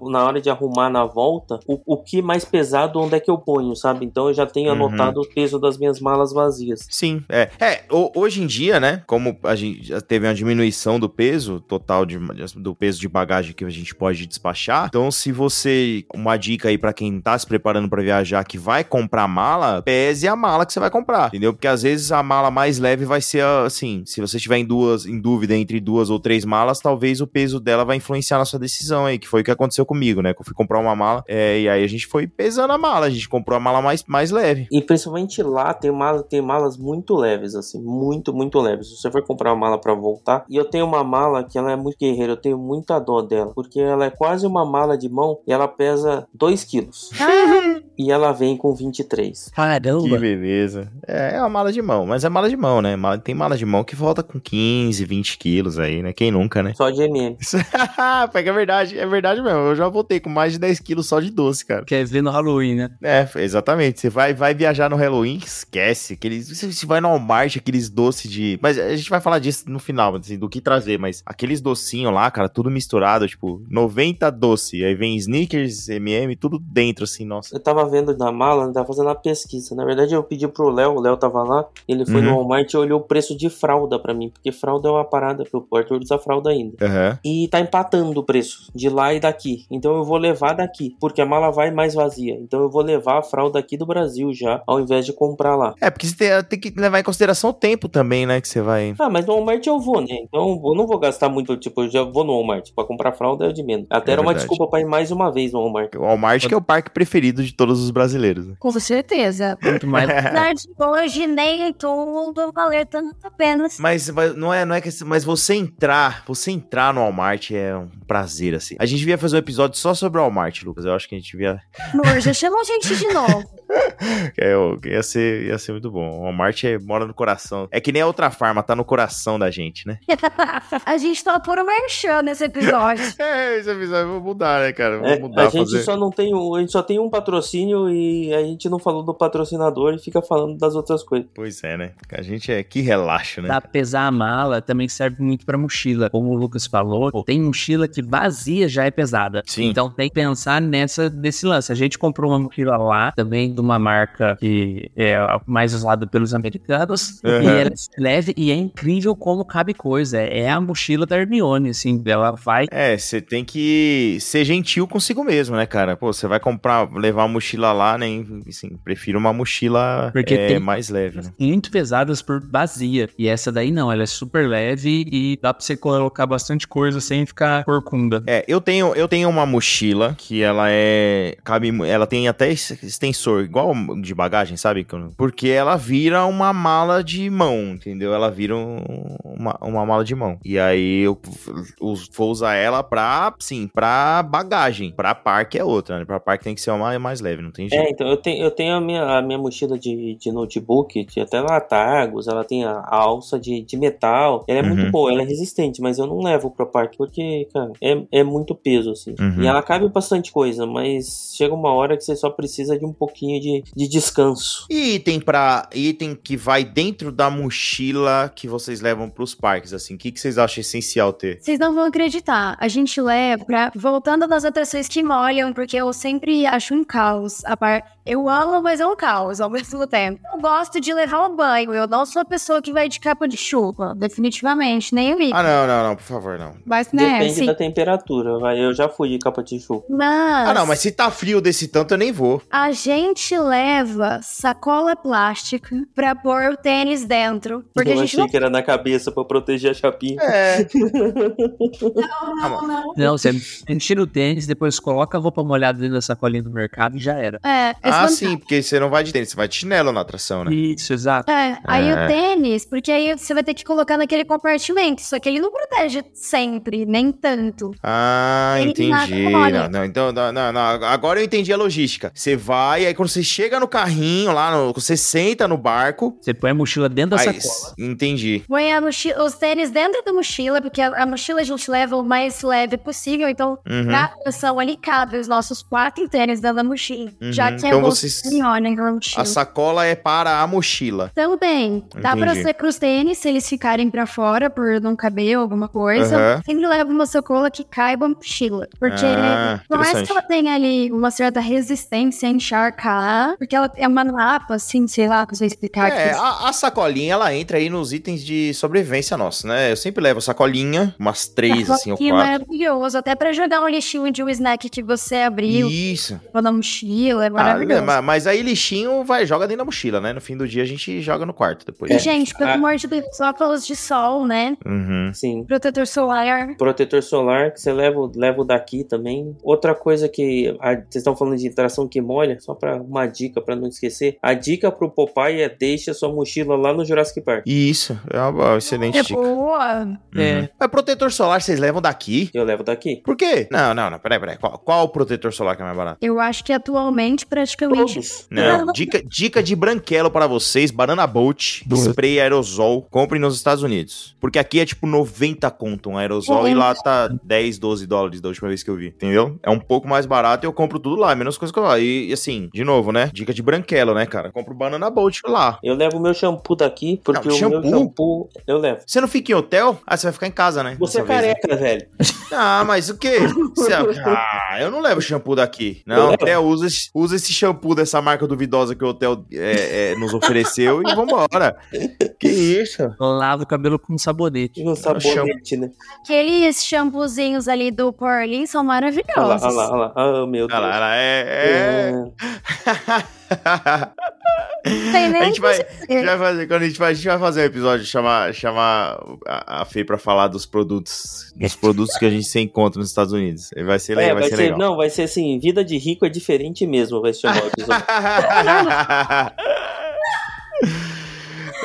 na hora de arrumar na volta, o, o que mais pesado, onde é que eu ponho, sabe? Então eu já tenho uhum. anotado o peso das minhas malas vazias. Sim, é. É, hoje em dia, né, como a gente já teve uma diminuição do peso total de, do peso de bagagem que a gente pode despachar, então se você, uma dica aí para quem tá se preparando para viajar, que vai comprar mala, pese a mala que você vai comprar, entendeu? Porque às vezes a mala mais leve vai ser assim, se você estiver em duas, em dúvida entre duas ou três malas, talvez o peso dela vai influenciar na sua decisão aí, que foi o que aconteceu comigo, né? Que eu fui comprar uma mala é, e aí a gente foi pesando a mala, a gente comprou a mala mais, mais leve. E principalmente lá tem, mala, tem malas muito leves, assim, muito, muito leves. Se você for comprar uma mala para voltar, e eu tenho uma mala que ela é muito guerreira, eu tenho muita dó dela, porque ela é quase uma mala de mão e ela pesa 2 quilos. e ela vem com 23. Caramba! Que beleza. É, é uma mala de mão, mas é mala de mão, né? Tem mala de mão que volta com 15, 20 quilos aí, né? Quem nunca, né? Só de MM. Pega é verdade, é verdade mesmo. Eu já voltei com mais de 10 quilos só de doce, cara. Quer ver no Halloween, né? É, exatamente. Você vai, vai viajar no Halloween, esquece. Aqueles, você vai no Walmart, aqueles doces de. Mas a gente vai falar disso no final, assim, do que trazer. Mas aqueles docinhos lá, cara, tudo misturado, tipo, 90 doce. Aí vem sneakers, MM, tudo dentro, assim, nossa. Eu tava vendo na mala, tava fazendo a pesquisa. Na verdade, eu pedi pro Léo, o Léo tava lá, ele foi uhum. no Walmart e olhou o preço de fralda pra mim, porque fralda é uma parada o Arthur usa fralda ainda. Uhum. E tá empatando o preço de lá e daqui. Então eu vou levar daqui, porque a mala vai mais vazia. Então eu vou levar a fralda aqui do Brasil já, ao invés de comprar lá. É, porque você tem, tem que levar em consideração o tempo também, né, que você vai... Ah, mas no Walmart eu vou, né? Então eu não vou gastar muito, tipo, eu já vou no Walmart. Pra comprar fralda é de menos. Até é era uma desculpa pra ir mais uma vez no Walmart. O Walmart que é o parque preferido de todos os brasileiros. Né? Com certeza. Muito mais. hoje nem tudo valer tanto a pena. Mas, mas não é, não é que mas você entrar, você entrar no Walmart é um prazer, assim. A gente devia fazer episódio só sobre o Walmart, Lucas. Eu acho que a gente devia. Amor, já chamou a gente de novo. é, ia, ser, ia ser muito bom. O Walmart é, mora no coração. É que nem a outra farma, tá no coração da gente, né? a gente tá por merchan nesse episódio. é, esse episódio vou mudar, né, cara? Vou é, mudar. A gente fazer... só não tem um, a gente só tem um patrocínio e a gente não falou do patrocinador e fica falando das outras coisas. Pois é, né? A gente é que relaxa, né? Pra pesar a mala também serve muito pra mochila. Como o Lucas falou, tem mochila que vazia já é pesada. Sim. Então tem que pensar nessa, nesse lance. A gente comprou uma mochila lá, também de uma marca que é mais usada pelos americanos. Uhum. E ela é leve e é incrível como cabe coisa. É a mochila da Hermione, assim. Ela vai. É, você tem que ser gentil consigo mesmo, né, cara? Pô, você vai comprar, levar uma mochila lá. Né, assim, prefiro uma mochila Porque é, mais leve, né? Muito pesadas por vazia. E essa daí não, ela é super leve e dá pra você colocar bastante coisa sem ficar corcunda. É, eu tenho, eu tenho uma mochila que ela é. Cabe, ela tem até extensor, igual de bagagem, sabe? Porque ela vira uma mala de mão, entendeu? Ela vira um, uma, uma mala de mão. E aí eu vou usar ela pra, sim, pra bagagem. Pra parque é outra, né? Pra parque tem que ser uma mais leve, não tem é, jeito. É, então eu tenho, eu tenho a, minha, a minha mochila de, de notebook, de até lá Targos, ela tem a, a alça de, de metal. Ela é uhum. muito boa, ela é resistente, mas eu não levo pro parque porque, cara, é, é muito peso, assim. Uhum. E ela cabe bastante coisa, mas chega uma hora que você só precisa de um pouquinho de, de descanso. E item para item que vai dentro da mochila que vocês levam para os parques, assim, o que, que vocês acham essencial ter? Vocês não vão acreditar. A gente leva, pra, voltando das atrações que molham, porque eu sempre acho um caos. A par... Eu amo, mas é um caos ao mesmo tempo. Eu gosto de levar um banho. Eu não sou a pessoa que vai de capa de chuva, definitivamente, nem o Ah, não, não, não, por favor, não. Mas, né, Depende sim. da temperatura, vai. Eu já fui de capa de chuva. Mas... Ah, não, mas se tá frio desse tanto, eu nem vou. A gente leva sacola plástica pra pôr o tênis dentro. Porque eu a gente achei não... que era na cabeça pra proteger a chapinha. É. não, não, não. Não, você tira o tênis, depois coloca a roupa molhada dentro da sacolinha do mercado e já era. É. Ah, sim, porque você não vai de tênis, você vai de chinelo na atração, né? Isso, exato. É, aí é. o tênis, porque aí você vai ter que colocar naquele compartimento, só que ele não protege sempre, nem tanto. Ah, ele entendi. Não, não, então, não, não, agora eu entendi a logística. Você vai, aí quando você chega no carrinho lá, no, você senta no barco. Você põe a mochila dentro da aí, sacola. Entendi. Põe a mochila, os tênis dentro da mochila, porque a, a, mochila a gente leva o mais leve possível, então uhum. na atração ali cabe os nossos quatro tênis dentro da mochila. Uhum. Já que é então é vocês... A sacola é para a mochila. Também. Entendi. Dá pra ser pros tênis, se eles ficarem pra fora por não caber alguma coisa. Uhum. Sempre leva uma sacola que caiba a mochila. Porque ah, por mais que ela tenha ali uma certa resistência a encharcar, porque ela é uma napa, assim, sei lá, que eu explicar. É, a, a, sacolinha, ela entra aí nos itens de sobrevivência nossa, né? Eu sempre levo sacolinha, umas três, assim, ou quatro. é maravilhoso, até pra jogar um lixinho de um snack que você abriu. Isso. Na mochila, é ah, maravilhoso. Ah, mas aí lixinho vai, joga dentro da mochila, né? No fim do dia a gente joga no quarto depois. É. Gente, pelo ah. amor de Deus, óculos de sol, né? Uhum. Sim. Protetor solar. Protetor solar, que você leva, leva daqui também. Outra coisa que a, vocês estão falando de tração que molha, só para uma dica para não esquecer. A dica pro Popeye é deixa sua mochila lá no Jurassic Park. Isso, é uma excelente é dica. Boa. Uhum. É. Mas protetor solar vocês levam daqui? Eu levo daqui. Por quê? Não, não, não, peraí, peraí. Qual, qual protetor solar que é mais barato? Eu acho que atualmente praticamente. Todos. Não, dica, dica de branquelo para vocês: Banana Boat, spray aerosol. Comprem nos Estados Unidos. Porque aqui é tipo 90 conto um aerosol e lá tá 10, 12 dólares da última vez que eu vi. Entendeu? É um pouco mais barato e eu compro tudo lá, menos coisa que eu lá. E, e assim, de novo, né? Dica de branquelo, né, cara? Compro Banana Boat lá. Eu levo o meu shampoo daqui, porque não, o shampoo? meu shampoo eu levo. Você não fica em hotel? Ah, você vai ficar em casa, né? Você é careca, vez, né? velho. Ah, mas o quê? Você... Ah, eu não levo shampoo daqui. Não, até usa, usa esse shampoo dessa marca duvidosa que o hotel é, é, nos ofereceu e vambora. que isso? Lava o cabelo com sabonete. Com sabonete, né? Aqueles shampoozinhos ali do Porlin são maravilhosos. Olha lá, olha lá, olha lá. Oh, meu Deus. Olha lá, ela é... é... Tem nem a gente vai, a gente vai fazer, quando a gente vai, a gente vai fazer um episódio chamar, chamar a, a Fê pra falar dos produtos, dos produtos que a gente se encontra nos Estados Unidos. Vai ser, é, vai, vai ser, legal. Não, vai ser assim, vida de rico é diferente mesmo, vai se chamar o episódio.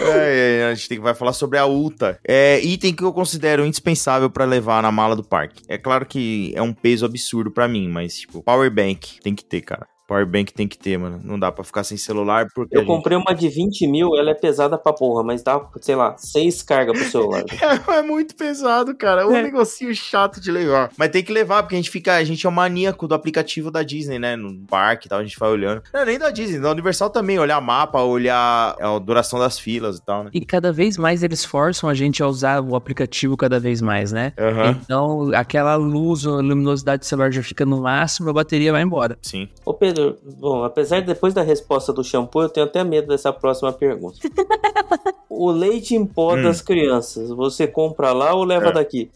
É, a gente tem que vai falar sobre a UTA. É item que eu considero indispensável para levar na mala do parque. É claro que é um peso absurdo para mim, mas tipo, power bank tem que ter, cara. Powerbank tem que ter, mano. Não dá pra ficar sem celular porque. Eu comprei gente... uma de 20 mil, ela é pesada pra porra, mas dá, sei lá, seis cargas pro celular. é, é, muito pesado, cara. É um é. negocinho chato de levar. Mas tem que levar, porque a gente fica. A gente é um maníaco do aplicativo da Disney, né? No parque e tal, a gente vai olhando. Não, nem da Disney, da Universal também, olhar mapa, olhar a duração das filas e tal, né? E cada vez mais eles forçam a gente a usar o aplicativo cada vez mais, né? Uhum. Então, aquela luz, a luminosidade do celular já fica no máximo, a bateria vai embora. Sim. Ô, Pedro, bom, apesar de depois da resposta do shampoo, eu tenho até medo dessa próxima pergunta. o leite em pó hum. das crianças, você compra lá ou leva é. daqui?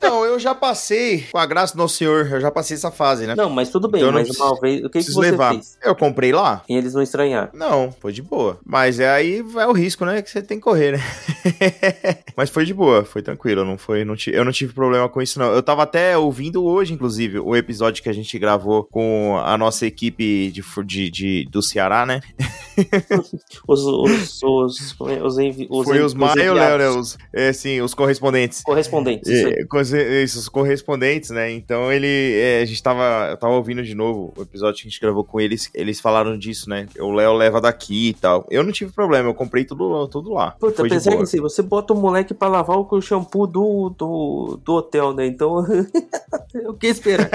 Não, eu já passei, com a graça do nosso senhor, eu já passei essa fase, né? Não, mas tudo bem, então, mas uma vez, o que, que você levar. fez? Eu comprei lá. E eles não estranharam? Não, foi de boa. Mas é aí é o risco, né, que você tem que correr, né? mas foi de boa, foi tranquilo, não foi, não eu não tive problema com isso não. Eu tava até ouvindo hoje, inclusive, o episódio que a gente gravou com a nossa equipe de, de, de do Ceará, né? os, os, os, os, os Foi os Maio, Léo, né? Os, é, sim, os correspondentes. Correspondentes. É, isso, os correspondentes, né? Então ele. É, a gente tava. Eu tava ouvindo de novo o episódio que a gente gravou com eles. Eles falaram disso, né? O Léo leva daqui e tal. Eu não tive problema, eu comprei tudo, tudo lá. Puta, apesar que assim, você bota o moleque pra lavar o shampoo do, do, do hotel, né? Então. o que esperar?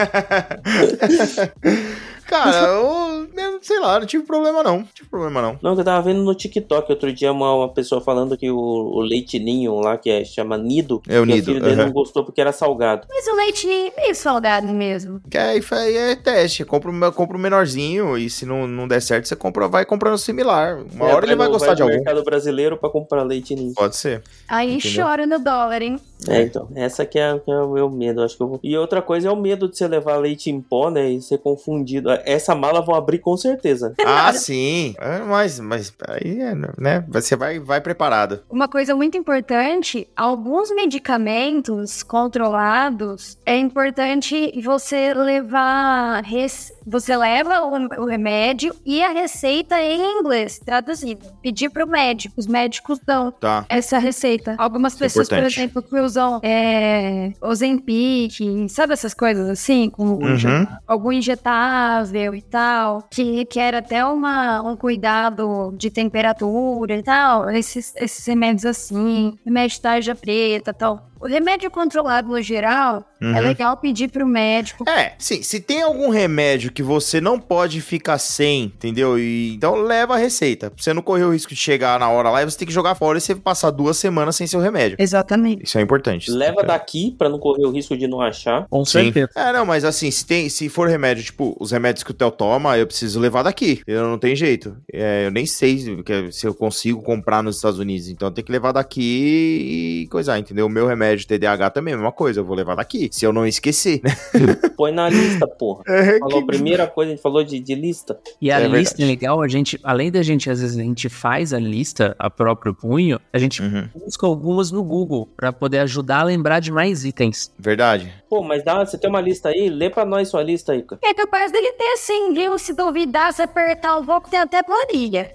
Cara, eu, sei lá, não tive problema não. Não tive problema não. Não, eu tava vendo no TikTok outro dia uma, uma pessoa falando que o, o leite ninho lá, que é, chama Nido, é o Nido. o filho dele não gostou porque era salgado. Mas o leite ninho é meio salgado mesmo. Que aí é teste. Compra o compra menorzinho e se não, não der certo, você compra, vai comprando similar. Uma é, hora ele vai gostar vai de algum. mercado brasileiro pra comprar leite ninho. Pode ser. Aí Entendeu? chora no dólar, hein? É, então. Essa que é, que é, o meu medo. Acho que eu vou... E outra coisa é o medo de você levar leite em pó, né? E ser confundido. Essa mala vão abrir com certeza. Ah, sim. É, mas, mas aí, é, né? Você vai, vai preparado. Uma coisa muito importante: alguns medicamentos controlados é importante você levar. Res... Você leva o, o remédio e a receita em inglês, traduzido. Pedir pro médico. Os médicos dão tá. essa receita. Algumas pessoas, por exemplo, que usam é, Ozempic, sabe essas coisas assim? Com uhum. algum injetável e tal, que, que era até uma, um cuidado de temperatura e tal, esses, esses remédios assim, remédio de tarja preta e tal. O remédio controlado no geral, é uhum. é legal pedir pro médico. É, sim, se tem algum remédio que você não pode ficar sem, entendeu? E, então leva a receita. Pra você não correr o risco de chegar na hora lá e você tem que jogar fora e você passar duas semanas sem seu remédio. Exatamente. Isso é importante. Leva daqui para não correr o risco de não achar. Com certeza. É, não, mas assim, se, tem, se for remédio, tipo, os remédios que o Theo toma, eu preciso levar daqui. Eu não tem jeito. É, eu nem sei se eu consigo comprar nos Estados Unidos. Então eu tenho que levar daqui e coisar, entendeu? O meu remédio remédio TDAH também, a mesma coisa, eu vou levar daqui, se eu não esquecer. Põe na lista, porra. É, falou que... a primeira coisa, a gente falou de, de lista. E a é lista verdade. é legal, a gente, além da gente, às vezes, a gente faz a lista a próprio punho, a gente uhum. busca algumas no Google para poder ajudar a lembrar de mais itens. Verdade. Pô, mas dá, você tem uma lista aí? Lê pra nós sua lista aí, cara. É capaz dele ter sim, viu? Se duvidar, se apertar o voco, tem até planilha.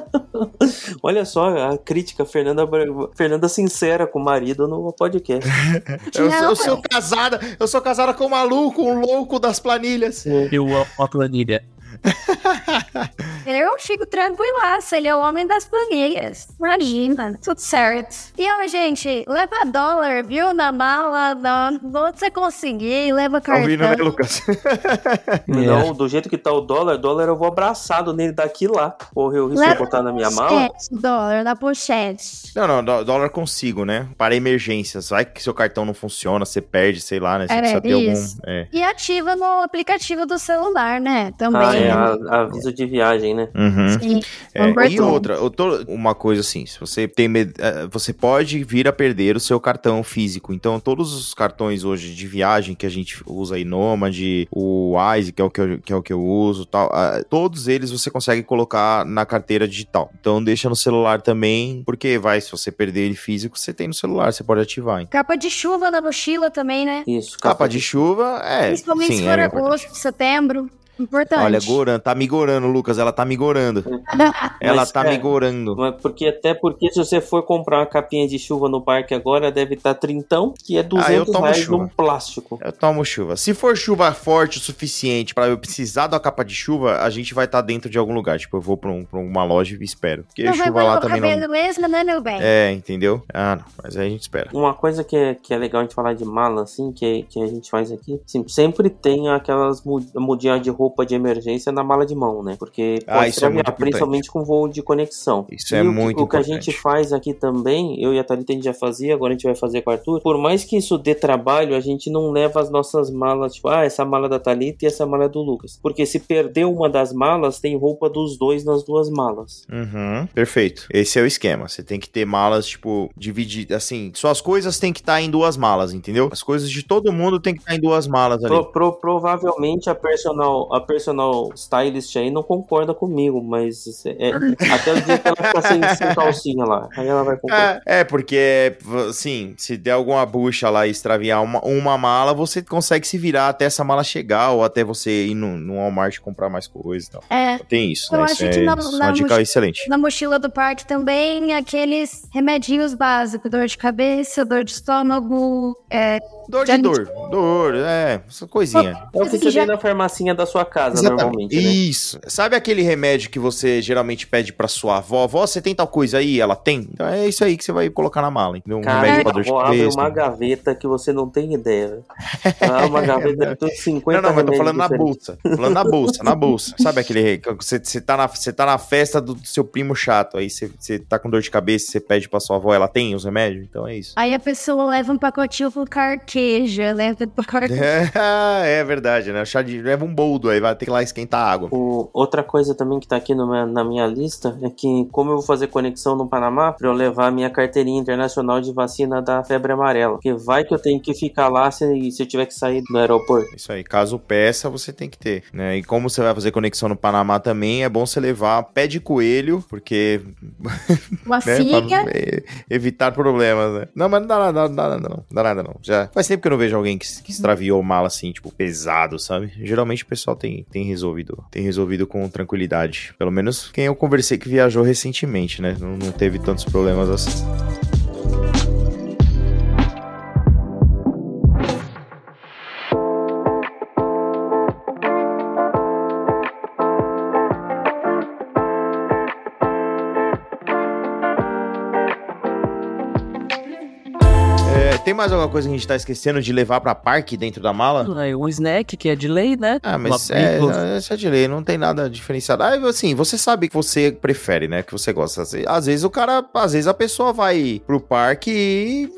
Olha só a crítica, Fernanda, Fernanda sincera com o marido no podcast. eu, Não, eu sou casada, eu sou casada com um maluco, um louco das planilhas. Eu amo a planilha. eu fico tranquilaço, ele é o homem das planilhas. Imagina, tudo certo. E ó, gente, leva dólar, viu? Na mala, não, onde você conseguir, leva cartão. Tá ouvindo, né, Lucas? não, do jeito que tá o dólar, dólar eu vou abraçado nele daqui lá. Correu o risco de botar na minha mala. Dólar, na pochete. Não, não, dólar consigo, né? Para emergências. Vai que seu cartão não funciona, você perde, sei lá, né? Você é, precisa ter isso. algum. É. E ativa no aplicativo do celular, né? Também. Ah, é, a, aviso de viagem, né? Uhum. Sim. É, e outra, uma coisa assim, se você tem medo, é, você pode vir a perder o seu cartão físico. Então, todos os cartões hoje de viagem que a gente usa aí, Nomad, o Wise, que é o que eu, que é o que eu uso, tal, todos eles você consegue colocar na carteira digital. Então, deixa no celular também, porque vai, se você perder ele físico, você tem no celular, você pode ativar. Hein? Capa de chuva na mochila também, né? Isso. Capa, capa de, de chuva, é. Principalmente sim, se for é agosto, setembro. Importante. Olha, Goran, tá migorando, Lucas. Ela tá migorando. ela Mas, tá cara, migorando. Não é porque, até porque se você for comprar uma capinha de chuva no parque agora, deve estar trintão, que é 200 Ah, reais chuva. num plástico. Eu tomo chuva. Se for chuva forte o suficiente pra eu precisar da capa de chuva, a gente vai estar dentro de algum lugar. Tipo, eu vou pra, um- pra uma loja e espero. Porque Não vai chuva lá também cabelo não. mesmo, né, meu bem? É, entendeu? Ah, não. Mas aí a gente espera. Uma coisa que é, que é legal a gente falar de mala, assim, que, que a gente faz aqui, assim, sempre tem aquelas mu- mudinhas de roupa de emergência na mala de mão, né? Porque Ah, pode isso é principalmente com voo de conexão. Isso E é o muito O que a importante. gente faz aqui também, eu e a Thalita a gente já fazia, agora a gente vai fazer com o Arthur. Por mais que isso dê trabalho, a gente não leva as nossas malas, tipo, ah, essa mala da Thalita e essa mala do Lucas. Porque se perder uma das malas, tem roupa dos dois nas duas malas. Uhum, perfeito. Esse é o esquema. Você tem que ter malas, tipo, dividir. Assim, suas coisas tem que estar em duas malas, entendeu? As coisas de todo mundo tem que estar em duas malas ali. Pro- pro- provavelmente a personal, a personal stylist aí não concorda comigo, mas é, até o dia que ela ficar sem, sem calcinha lá, aí ela vai concordar. É, é, porque, assim, se der alguma bucha lá e extraviar uma, uma mala, você consegue se virar até essa mala chegar ou até você ir no, no Walmart comprar mais coisas e tal. É. Tem isso, Eu né? acho Isso é, que na- isso é na uma dica excelente. Na mochila do parque também, aqueles remedinhos básicos, dor de cabeça, dor de estômago, é, Dor de dor, dor, é, essa coisinha. É o que Mas você já- vê na farmacinha da sua casa, Exatamente. normalmente, né? Isso. Sabe aquele remédio que você geralmente pede pra sua avó? Avó, você tem tal coisa aí? Ela tem? Então é isso aí que você vai colocar na mala, entendeu? Um Cara, remédio pra a dor de avó abre cabeça. uma gaveta que você não tem ideia. abre uma gaveta de 50 Não, não, mas eu tô falando na diferentes. bolsa. Tô falando na bolsa, na bolsa. Sabe aquele. que Você, você, tá na, você tá na festa do seu primo chato, aí você, você tá com dor de cabeça, você pede pra sua avó, ela tem os remédios? Então é isso. Aí a pessoa leva um pacotinho com carqueja, leva um. É, é verdade, né? O chá de. Leva um boldo aí, vai ter que ir lá esquentar a água. O- outra coisa também que tá aqui no na minha lista é que, como eu vou fazer conexão no Panamá, pra eu levar a minha carteirinha internacional de vacina da febre amarela. Porque vai que eu tenho que ficar lá se, se eu tiver que sair do aeroporto. Isso aí, caso peça, você tem que ter, né? E como você vai fazer conexão no Panamá também, é bom você levar pé de coelho, porque Uma né? figa. Pra evitar problemas, né? Não, mas não dá nada, não dá nada, não. Não dá nada, não. Já faz tempo que eu não vejo alguém que, que extraviou mala assim, tipo, pesado, sabe? Geralmente o pessoal tem, tem resolvido, tem resolvido com tranquilidade. Pelo menos quem eu conversei que viajou recentemente, né? Não, não teve tantos problemas assim. Tem mais alguma coisa que a gente tá esquecendo de levar pra parque dentro da mala? Aí, Um snack que é de lei, né? Ah, mas é, essa é de lei, não tem nada diferenciado. Ah, assim, você sabe que você prefere, né? Que você gosta. Às vezes- Às vezes o cara, às vezes a pessoa vai pro parque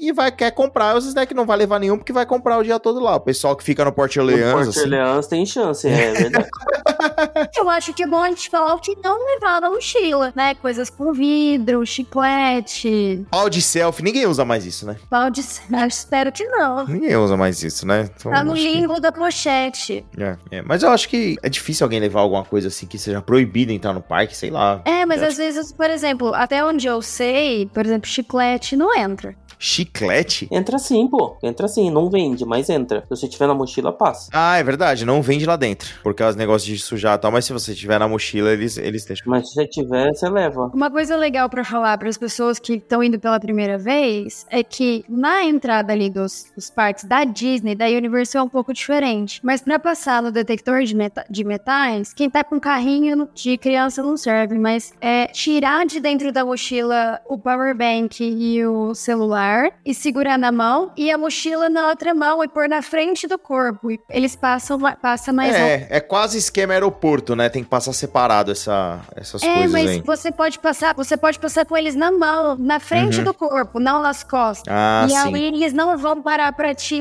e, e vai, quer comprar os snacks, não vai levar nenhum porque vai comprar o dia todo lá. O pessoal que fica no Porto No Orleans, Porto assim. Orleans tem chance, é verdade. Eu acho que é bom a gente falar o que não levar na mochila, né? Coisas com vidro, chiclete, Pau de selfie, ninguém usa mais isso, né? pau de... Eu espero que não. Ninguém usa mais isso, né? Então, Tá no acho que- da pochete. É, é. Mas eu acho que é difícil alguém levar alguma coisa assim que seja proibido entrar no parque, sei lá. É, mas às vezes, por exemplo, até onde eu sei, por exemplo, chiclete não entra. Chiclete? Entra sim, pô. Entra sim, não vende, mas entra. Se você tiver na mochila, passa. Ah, é verdade, não vende lá dentro. Por causa do negócio de sujar e tal, mas se você tiver na mochila, eles, eles deixam. Mas se você tiver, você leva. Uma coisa legal pra falar para as pessoas que estão indo pela primeira vez é que na entrada ali dos, dos parques da Disney, da Universal é um pouco diferente. Mas pra passar no detector de, meta- de metais, quem tá com carrinho de criança não serve, mas é tirar de dentro da mochila o power bank e o celular e segurar na mão e a mochila na outra mão e pôr na frente do corpo. E eles passam passa mais. É, é quase esquema aeroporto, né? Tem que passar separado essa, essas É, coisas mas aí. você pode passar, você pode passar com eles na mão, na frente Uhum. do corpo, não nas costas. Ah, e sim. aí eles não vão parar pra te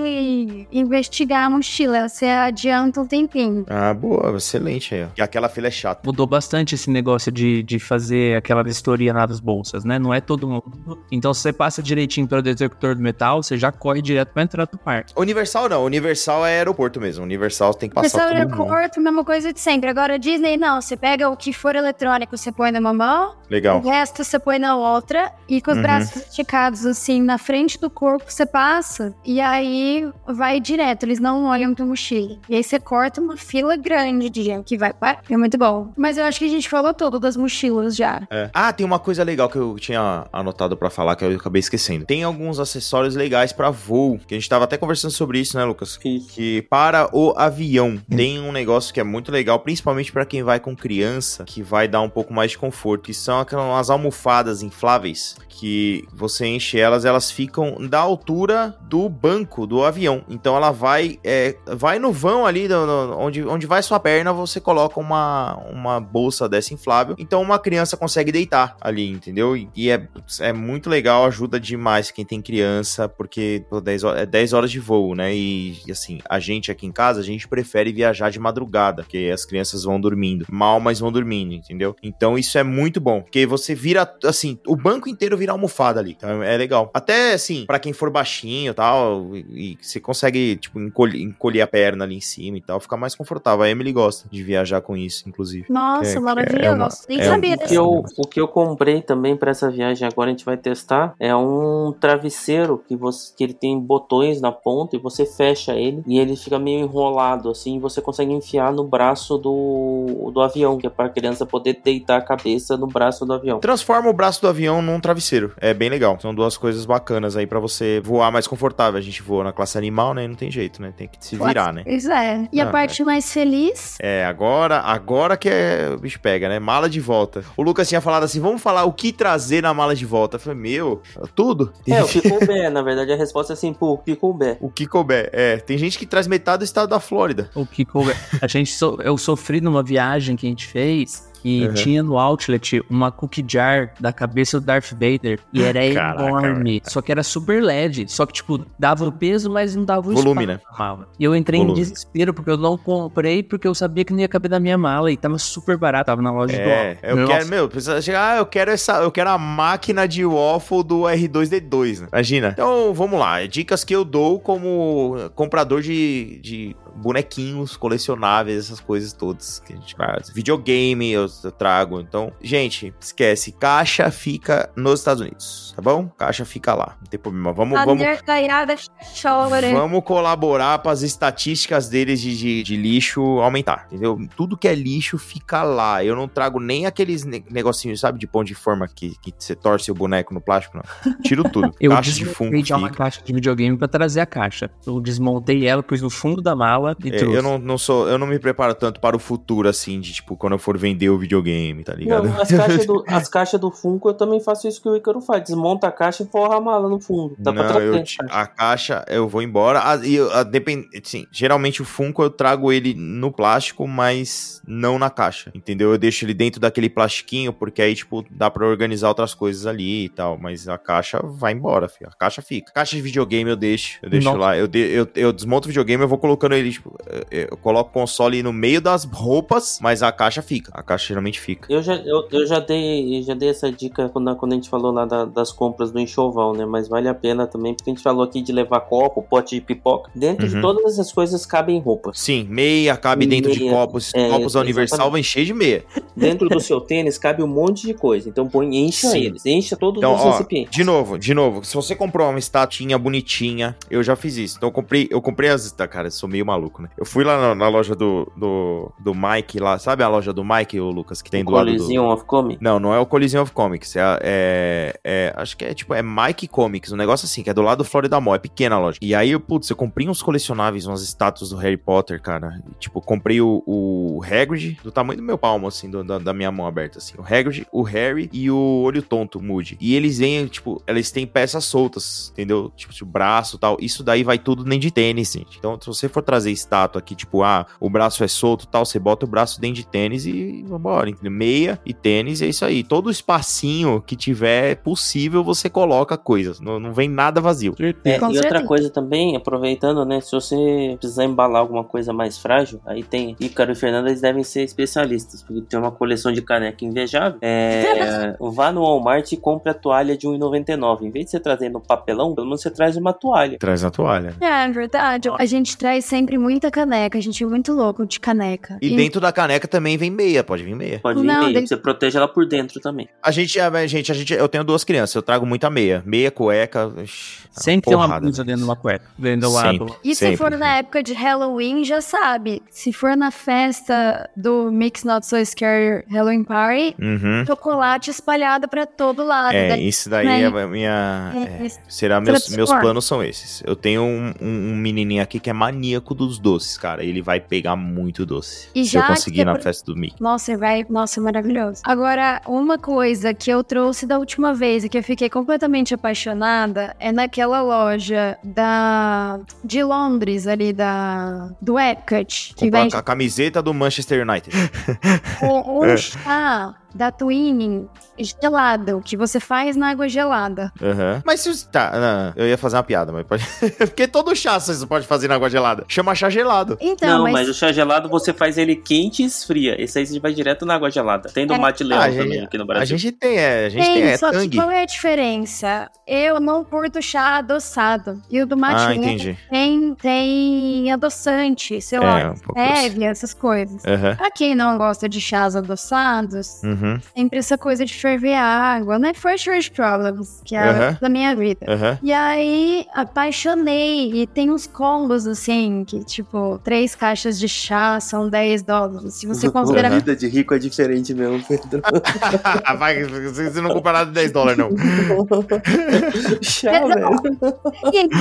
investigar a mochila, você adianta um tempinho. Ah, boa, excelente aí. E aquela fila é chata. Mudou bastante esse negócio de, de fazer aquela vistoria nas bolsas, né? Não é todo mundo. Então, se você passa direitinho pelo detector do metal, você já corre direto pra entrar do parque. Universal não, Universal é aeroporto mesmo. Universal tem que passar Universal todo mundo. aeroporto, mesma coisa de sempre. Agora, Disney, não. Você pega o que for eletrônico, você põe numa mão, Legal. o resto você põe na outra, e com os Uhum. braços esticados, assim, na frente do corpo, você passa, e aí vai direto. Eles não olham tua mochila. E aí você corta uma fila grande de gente que vai para. É muito bom. Mas eu acho que a gente falou tudo das mochilas já. É. Ah, tem uma coisa legal que eu tinha anotado pra falar que eu acabei esquecendo. Tem alguns acessórios legais pra voo, que a gente tava até conversando sobre isso, né, Lucas? Isso. Que para o avião tem um negócio que é muito legal, principalmente pra quem vai com criança, que vai dar um pouco mais de conforto, que são aquelas almofadas infláveis que você enche elas, elas ficam da altura do banco do avião. Então ela vai, é, vai no vão ali, no- no- onde, onde vai sua perna, você coloca uma, uma bolsa dessa inflável. Então uma criança consegue deitar ali, entendeu? E, e é, é muito legal, ajuda demais quem tem criança, porque pô, 10 horas, é 10 horas de voo, né? E, e, assim, a gente aqui em casa, a gente prefere viajar de madrugada, porque as crianças vão dormindo. Mal, mas vão dormindo, entendeu? Então isso é muito bom, porque você vira, assim, o banco inteiro vira almofada ali. Então é legal. Até, assim, pra quem for baixinho e tal, e, e você consegue, tipo, encolher, encolher a perna ali em cima e tal, ficar mais confortável. A Emily gosta de viajar com isso, inclusive. Nossa, É- maravilhoso. é uma- Nem é um- sabia O desse. que, eu, o que eu comprei também pra essa viagem agora a gente vai testar é um travesseiro que você que ele tem botões na ponta e você fecha ele e ele fica meio enrolado assim e você consegue enfiar no braço do, do avião, que é pra criança poder deitar a cabeça no braço do avião. Transforma o braço do avião num travesseiro. É bem legal. São duas coisas bacanas aí pra você voar mais confortável. A gente voa na classe animal, né? Não tem jeito, né? Tem que se virar, né? Pois é. E a Ah, parte mais feliz? É, agora, agora que é, o bicho pega, né? Mala de volta. O Lucas tinha falado assim: vamos falar o que trazer na mala de volta. Eu falei, meu, tudo. É, o que couber, na verdade a resposta é assim, pô, o que couber. O que couber. É, tem gente que traz metade do estado da Flórida. O que couber. A gente so- eu sofri numa viagem que a gente fez e Uhum. tinha no outlet uma cookie jar da cabeça do Darth Vader e era Caraca, enorme. Só que era super LED. Só que, tipo, dava o peso, mas não dava o Volume, espaço mala. E eu entrei Volume. em desespero porque eu não comprei porque eu sabia que não ia caber na minha mala e tava super barato. Tava na loja É, do eu Nossa. quero, meu, precisa chegar, ah, eu quero essa, eu quero a máquina de waffle do R2D2, né? Imagina. Então, vamos lá, dicas que eu dou como comprador de, de bonequinhos colecionáveis, essas coisas todas que a gente faz. Videogame eu, eu trago. Então, gente, esquece, caixa fica nos Estados Unidos, tá bom? Caixa fica lá, não tem problema. Vamos, vamos, Underganhada chora. Vamos colaborar para as estatísticas deles de, de, de lixo aumentar, entendeu? Tudo que é lixo fica lá. Eu não trago nem aqueles ne- negocinhos, sabe, de pão de forma que, que você torce o boneco no plástico, não. Tiro tudo. Eu Caixa de fundo já uma caixa de videogame pra trazer a caixa. Eu desmontei ela, pus no fundo da mala e É, trouxe. eu não, não sou, eu não me preparo tanto para o futuro, assim, de tipo, quando eu for vender o videogame, tá ligado? Não, as caixas, do, as caixas do Funko eu também faço isso que o Icaro faz. Desmonta a caixa e forra a mala no fundo. Dá pra não, trazer. eu, a caixa eu vou embora. Ah, e eu- ah, depend, sim, geralmente o Funko eu trago ele no plástico, mas não na caixa, entendeu? Eu deixo ele dentro daquele plastiquinho, porque aí, tipo, dá pra organizar outras coisas ali e tal. Mas a caixa vai embora, filho. A caixa fica. Caixa de videogame eu deixo. Eu deixo Nossa. lá. Eu, de- eu, eu desmonto o videogame, eu vou colocando ele, tipo, eu, coloco o console no meio das roupas, mas a caixa fica. A caixa geralmente fica. Eu já, eu, eu já dei já dei essa dica quando, quando a gente falou lá da- das compras do enxoval, né? Mas vale a pena também, porque a gente falou aqui de levar copo, pote de pipoca. Dentro de Uhum. todas essas coisas cabem roupas. Sim, meia cabe dentro de Meia, copos. é, copos da Universal vem cheio de meia. Dentro do seu tênis cabe um monte de coisa. Então põe, encha Sim. eles, encha todos Então, os ó, recipientes. de novo, de novo, se você comprou uma estatinha bonitinha, eu já fiz isso. Então eu comprei, eu comprei as. Tá, cara, eu sou meio maluco, né? Eu fui lá na, na loja do, do, do Mike lá, sabe a loja do Mike, o Lucas, que tem do lado do. Coliseum of Comics. Não, não é o Coliseum of Comics. É, é, é- Acho que é tipo, é Mike Comics, um negócio assim, que é do lado do Florida Mall, é pequena a loja. E aí, eu, putz, eu comprei uns colecionáveis, umas estátuas do Harry Potter, cara. E, tipo, comprei o, o Hagrid, do tamanho do meu palmo, assim, do- da, da minha mão aberta, assim. O Hagrid, o Harry e o Olho Tonto, Moody. E eles vêm, tipo, eles têm peças soltas, entendeu? Tipo, de braço e tal. Isso daí vai tudo nem de tênis, gente. Então, se você for trazer fazer estátua aqui, tipo, ah, o braço é solto tal, você bota o braço dentro de tênis e vambora, entendeu? Meia e tênis, é isso aí. Todo espacinho que tiver possível, você coloca coisas. Não, não vem nada vazio. É, e outra coisa também, aproveitando, né? Se você precisar embalar alguma coisa mais frágil, aí tem Ícaro e Fernanda, eles devem ser especialistas, porque tem uma coleção de caneca invejável. É, vá no Walmart e compre a toalha de R$1,99. Em vez de você trazer no papelão, pelo menos você traz uma toalha. Traz a toalha. É, é verdade. A gente traz sempre muita caneca. A gente é muito louco de caneca. E, e... dentro da caneca também vem meia, pode vir meia. Pode vir Não, meia, dentro... você protege ela por dentro também. A gente, a gente, a gente, eu tenho duas crianças, eu trago muita meia. Meia, cueca. Sempre tem uma blusa dentro de uma cueca, dentro do lado. E se for na época de Halloween, já sabe. Se for na festa do Mix Not So Scary Halloween Party, uhum. chocolate espalhado pra todo lado. É, daí, isso daí né? é minha. É, é, será meus, meus planos são esses. Eu tenho um, um, um, menininho aqui que é maníaco dos doces, cara. Ele vai pegar muito doce. E se eu conseguir na festa do Mickey. Nossa, vai. Nossa, maravilhoso. Agora, uma coisa que eu trouxe da última vez e que eu fiquei completamente apaixonada é naquela loja da de Londres ali da do Epcot que vem a camiseta do Manchester United. um, um chá da Twinning gelado, que você faz na água gelada. Uhum. Mas se tá, não, eu ia fazer uma piada, mas pode. Porque todo chá você pode fazer na água gelada. Chama chá gelado. Então, não, mas... mas... o chá gelado você faz ele quente e esfria. Esse aí você vai direto na água gelada. Tem do é. Mate Leão ah, também gente, aqui no Brasil. A gente tem, é, a gente tem, tem é, só que qual é a diferença? Eu não curto chá adoçado. E o do Mate ah, Leão tem, tem adoçante, sei lá, um essas coisas. Uhum. Pra quem não gosta de chás adoçados, uhum. Uhum. Sempre essa coisa de ferver água, né? First World Problems, que é uhum. da minha vida. Uhum. E aí, apaixonei. E tem uns combos, assim, que, tipo, três caixas de chá são 10 dólares. Se você considerar... A vida de rico é diferente mesmo, Pedro. Vai, você não compra nada de 10 dólares, não. chá, velho. Gente,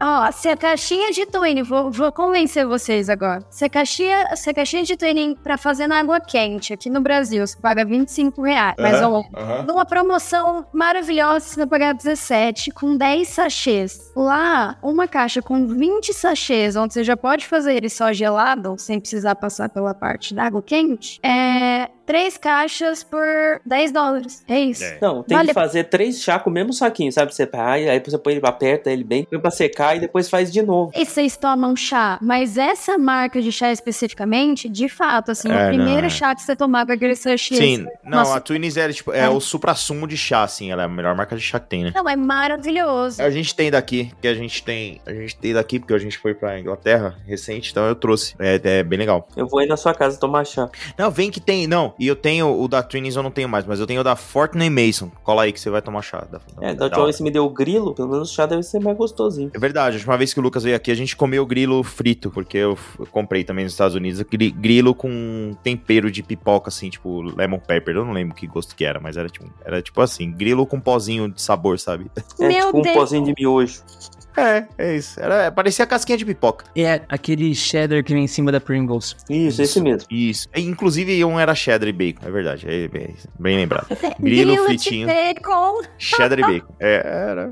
ó, se a caixinha de twinning, vou, vou convencer vocês agora. Se a caixinha, se a caixinha de twinning pra fazer na água quente aqui no Brasil, você paga 20 25 reais. Uhum, mas, ó, uhum. numa promoção maravilhosa, você vai pagar 17 com 10 sachês. Lá, uma caixa com 20 sachês, onde você já pode fazer ele só gelado, sem precisar passar pela parte da água quente, é três caixas por 10 dólares. É isso. É. Não, tem vale... que fazer três chá com o mesmo saquinho, sabe? Você vai, aí você põe ele, aperta ele bem, põe pra secar e depois faz de novo. E vocês tomam chá, mas essa marca de chá especificamente, de fato, assim, é, o primeiro não. chá que você tomar com aquele sachê. Sim, não, Nossa. a Twinings é, tipo, é, é. o supra-sumo de chá, assim, ela é a melhor marca de chá que tem, né? Não, é maravilhoso. A gente tem daqui, que a gente tem, a gente tem daqui, porque a gente foi pra Inglaterra recente, então eu trouxe. É, é bem legal. Eu vou aí na sua casa tomar chá. Não, vem que tem, não, e eu tenho o da Twinings eu não tenho mais, mas eu tenho o da Fortney Mason. Cola aí que você vai tomar chá. Da, é, da última vez você me deu o grilo, pelo menos o chá deve ser mais gostosinho. É verdade, a última vez que o Lucas veio aqui, a gente comeu grilo frito, porque eu, eu comprei também nos Estados Unidos, grilo com tempero de pipoca, assim, tipo lemon pepper. Eu não lembro que gosto que era, mas era tipo, era tipo assim, grilo com pozinho de sabor, sabe? É, Meu tipo Deus. um pozinho de miojo. É, é isso. Era, parecia casquinha de pipoca. É, aquele cheddar que vem em cima da Pringles. Isso, isso. esse mesmo. Isso. Inclusive, um era cheddar e bacon, é verdade. É bem, bem lembrado. Grilo, Grilo fritinho. Bacon. Cheddar e bacon. É, era,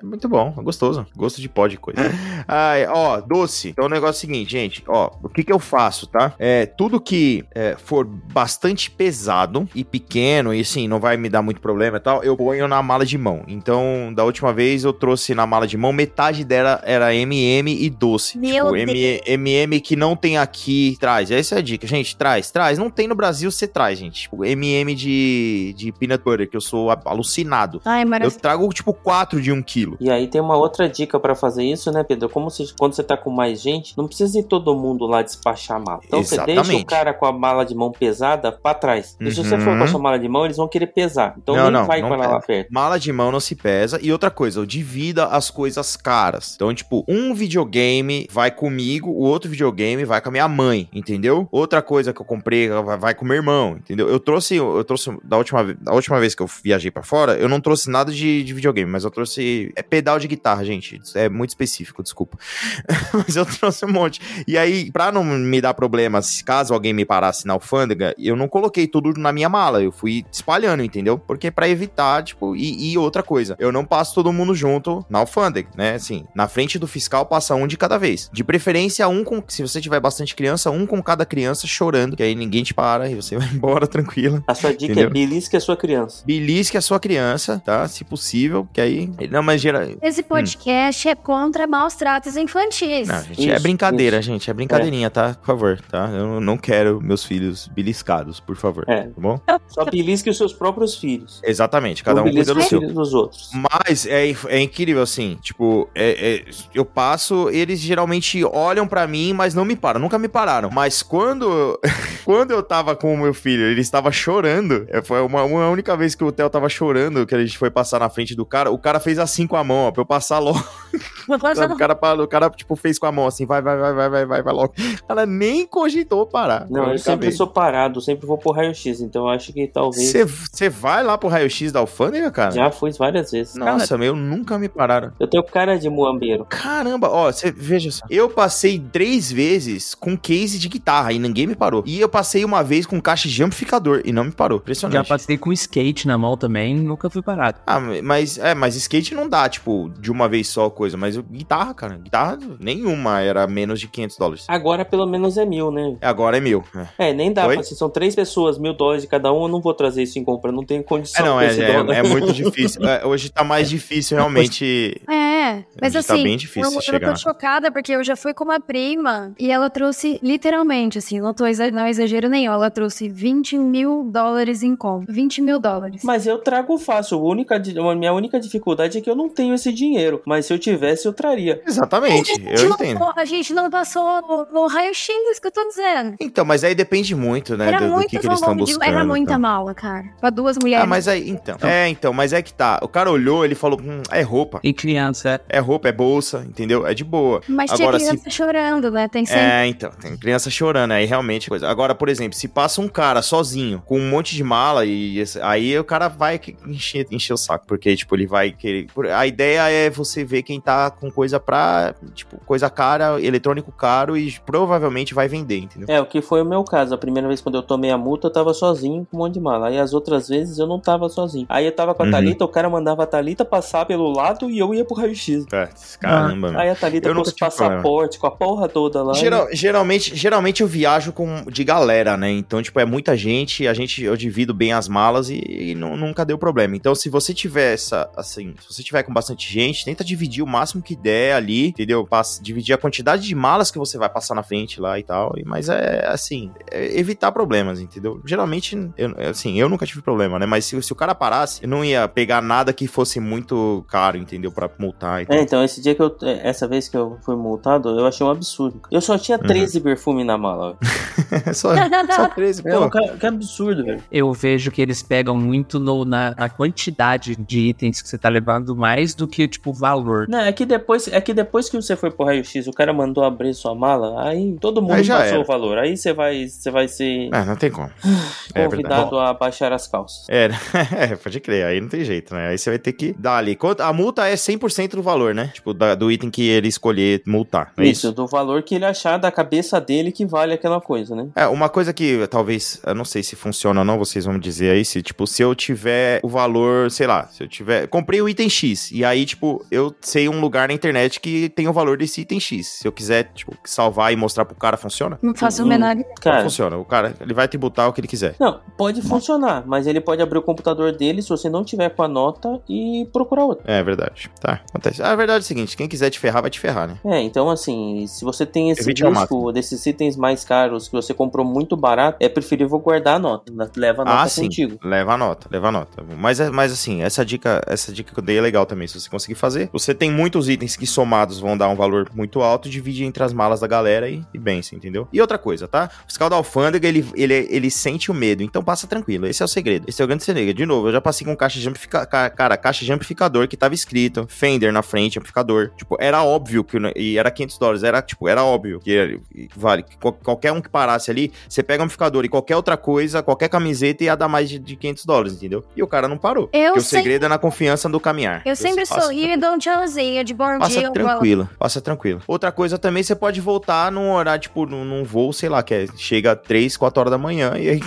é, muito bom, gostoso. Gosto de pó de coisa. Ai, ó, doce. Então o negócio é o seguinte, gente. Ó, o que que eu faço, tá? É, tudo que é, for bastante pesado e pequeno e assim, não vai me dar muito problema e tal, eu ponho na mala de mão. Então, da última vez eu trouxe na mala de mão metade metade dela era MM e doce. Meu tipo, Deus. MM que não tem aqui, traz. Essa é a dica, gente, traz, traz. Não tem no Brasil, você traz, gente. Tipo, MM de, de peanut butter, que eu sou alucinado. Ai, Eu trago, tipo, quatro de um quilo. E aí tem uma outra dica para fazer isso, né, Pedro? Como se, quando você tá com mais gente, não precisa ir todo mundo lá despachar a mala. Então Exatamente. você deixa o cara com a mala de mão pesada pra trás. E se você for com a uhum. sua mala de mão, eles vão querer pesar. Então não, nem não, vai não com ela lá perto. Mala de mão não se pesa. E outra coisa, eu divida as coisas caras. Então, tipo, um videogame vai comigo, o outro videogame vai com a minha mãe, entendeu? Outra coisa que eu comprei vai com meu irmão, entendeu? Eu trouxe, eu trouxe da última, da última vez que eu viajei para fora, eu não trouxe nada de, de, videogame, mas eu trouxe é pedal de guitarra, gente. É muito específico, desculpa. mas eu trouxe um monte. E aí, pra não me dar problemas, caso alguém me parasse na alfândega, eu não coloquei tudo na minha mala, eu fui espalhando, entendeu? Porque para evitar, tipo, e, e outra coisa, eu não passo todo mundo junto na alfândega, né? Assim, na frente do fiscal passa um de cada vez. De preferência, um com. Se você tiver bastante criança, um com cada criança chorando, que aí ninguém te para e você vai embora tranquila. A sua dica é entendeu? é belisque a sua criança. Belisque a sua criança, tá? Se possível, que aí. Não, mas gera. Esse podcast hum. é contra maus tratos infantis. Não, gente, é isso, é brincadeira, isso. gente. É brincadeirinha, é. tá? Por favor, tá? Eu não quero meus filhos beliscados, por favor. É. Tá bom? Só belisque os seus próprios filhos. Exatamente, cada um cuida do seu. dos outros. Mas é, é incrível, assim, tipo, é, é, eu passo, eles geralmente olham para mim, mas não me param, nunca me pararam. Mas quando, quando eu tava com o meu filho, ele estava chorando, é, foi uma, uma única vez que o Theo tava chorando, que a gente foi passar na frente do cara, o cara fez assim com a mão, ó, pra eu passar logo. o cara, o cara, tipo, fez com a mão assim, vai, vai, vai, vai, vai, vai, vai logo. Ela nem cogitou parar. Não, eu, eu sempre sou parado, sempre vou pro raio-x, então eu acho que talvez. Você vai lá pro raio-x da alfândega, cara? Já fui várias vezes. Nossa, cara, meu, nunca me pararam. Eu tenho cara de muambeiro. Caramba, ó, você veja só. Eu passei três vezes com case de guitarra e ninguém me parou. E eu passei uma vez com caixa de amplificador e não me parou. Impressionante. Já passei com skate na mão também, nunca fui parado. Ah, mas é, mas skate não dá, tipo, de uma vez só coisa. Mas guitarra, cara, guitarra nenhuma era menos de 500 dólares. Agora pelo menos é mil, né? Agora é mil. É, é nem dá. Pra, se são três pessoas, mil dólares de cada um, eu não vou trazer isso em compra. Não tenho condição. É, não, é, é, é, muito difícil. É, hoje tá mais difícil realmente. É, mas tá assim, tá bem difícil eu, chegar. eu tô chocada porque eu já fui com uma prima e ela trouxe literalmente, assim, não tô não exagero nenhum, ela trouxe 20 mil dólares em compra. 20 mil dólares. Mas eu trago fácil. A, única, a minha única dificuldade é que eu não tenho esse dinheiro. Mas se eu tivesse, eu traria. Exatamente, eu entendo. a gente não passou no, no raio-x, isso que eu tô dizendo. Então, mas aí depende muito, né, era do, do que, que eles estão buscando. Era muita tá. mala, cara. Pra duas mulheres. Ah, mas aí, então. É, então, mas é que tá. O cara olhou, ele falou, hum, é roupa. E criança, é. É roupa, é bolsa, entendeu? É de boa. Mas Agora, tinha criança se... chorando, né? Tem sempre... É, então, tem criança chorando, aí realmente coisa. Agora, por exemplo, se passa um cara sozinho, com um monte de mala, e aí o cara vai encher, encher o saco, porque, tipo, ele vai querer... A ideia é você ver quem tá com coisa pra, tipo, coisa cara, eletrônico caro, e provavelmente vai vender, entendeu? É, o que foi o meu caso. A primeira vez quando eu tomei a multa, eu tava sozinho com um monte de mala. Aí as outras vezes eu não tava sozinho. Aí eu tava com a uhum. Thalita, o cara mandava a Thalita passar pelo lado e eu ia pro raio-x. É, caramba, ah. Aí a Thalita com os passaporte, com a porra toda lá. Geral, e... geralmente, geralmente eu viajo com de galera, né? Então, tipo, é muita gente, a gente, eu divido bem as malas e, e não, nunca deu problema. Então, se você tiver essa, assim, se você tiver com bastante gente, tenta dividir o máximo que der ali, entendeu? Passa, dividir a quantidade de malas que você vai passar na frente lá e tal. Mas é, assim, é evitar problemas, entendeu? Geralmente, eu, assim, eu nunca tive problema, né? Mas se, se o cara parasse, eu não ia pegar nada que fosse muito caro, entendeu? Pra multar e. É, então, esse dia que eu, essa vez que eu fui multado, eu achei um absurdo. Eu só tinha 13 uhum. perfumes na mala. só, só 13, pô. É, que, que absurdo, velho. Eu vejo que eles pegam muito no, na, na, quantidade de itens que você tá levando, mais do que, tipo, valor. Não, é que depois, é que depois que você foi pro raio-x, o cara mandou abrir sua mala, aí todo mundo aí passou era. o valor. Aí você vai, você vai ser... É, não tem como. É convidado é a baixar as calças. É, é, pode crer, aí não tem jeito, né? Aí você vai ter que dar ali. A multa é 100% do valor, né? Tipo, da, do item que ele escolher multar. É isso, isso, do valor que ele achar da cabeça dele que vale aquela coisa, né? É, uma coisa que talvez, eu não sei se funciona ou não, vocês vão dizer aí, se, tipo, se eu tiver o valor, sei lá, se eu tiver. Comprei o item X, e aí, tipo, eu sei um lugar na internet que tem o valor desse item X. Se eu quiser, tipo, salvar e mostrar pro cara, funciona? Não faço o menor Cara, não funciona. O cara, ele vai tributar o que ele quiser. Não, pode funcionar, mas ele pode abrir o computador dele se você não tiver com a nota e procurar outro. É verdade. Tá, acontece. A verdade é o seguinte, quem quiser te ferrar, vai te ferrar, né? É, então assim, se você tem esse Evite risco desses itens mais caros que você comprou muito barato, é preferível guardar a nota. Leva a nota ah, sim. contigo. Leva a nota, leva a nota. Mas, é, mas assim, essa dica, essa dica que eu dei é legal também, se você conseguir fazer. Você tem muitos itens que somados vão dar um valor muito alto, divide entre as malas da galera e, e bem, entendeu? E outra coisa, tá? O fiscal da alfândega, ele, ele, ele sente o medo, então passa tranquilo. Esse é o segredo. Esse é o grande segredo. De novo, eu já passei com caixa de amplificador, cara, caixa de amplificador que tava escrito Fender na frente, amplificador. Tipo, era óbvio que e era 500 dólares, era tipo, era óbvio que vale, qualquer um que parasse ali, você pega um amplificador e qualquer outra coisa, qualquer camiseta ia dar mais de, de 500 dólares, entendeu? E o cara não parou. Eu porque o segredo é na confiança do caminhar. Eu, eu sempre sorrio e dou um tchauzinho de bom passa dia. Tranquilo, passa tranquilo. Outra coisa também, você pode voltar num horário, tipo, num, num voo, sei lá, que é, chega 3, 4 horas da manhã e aí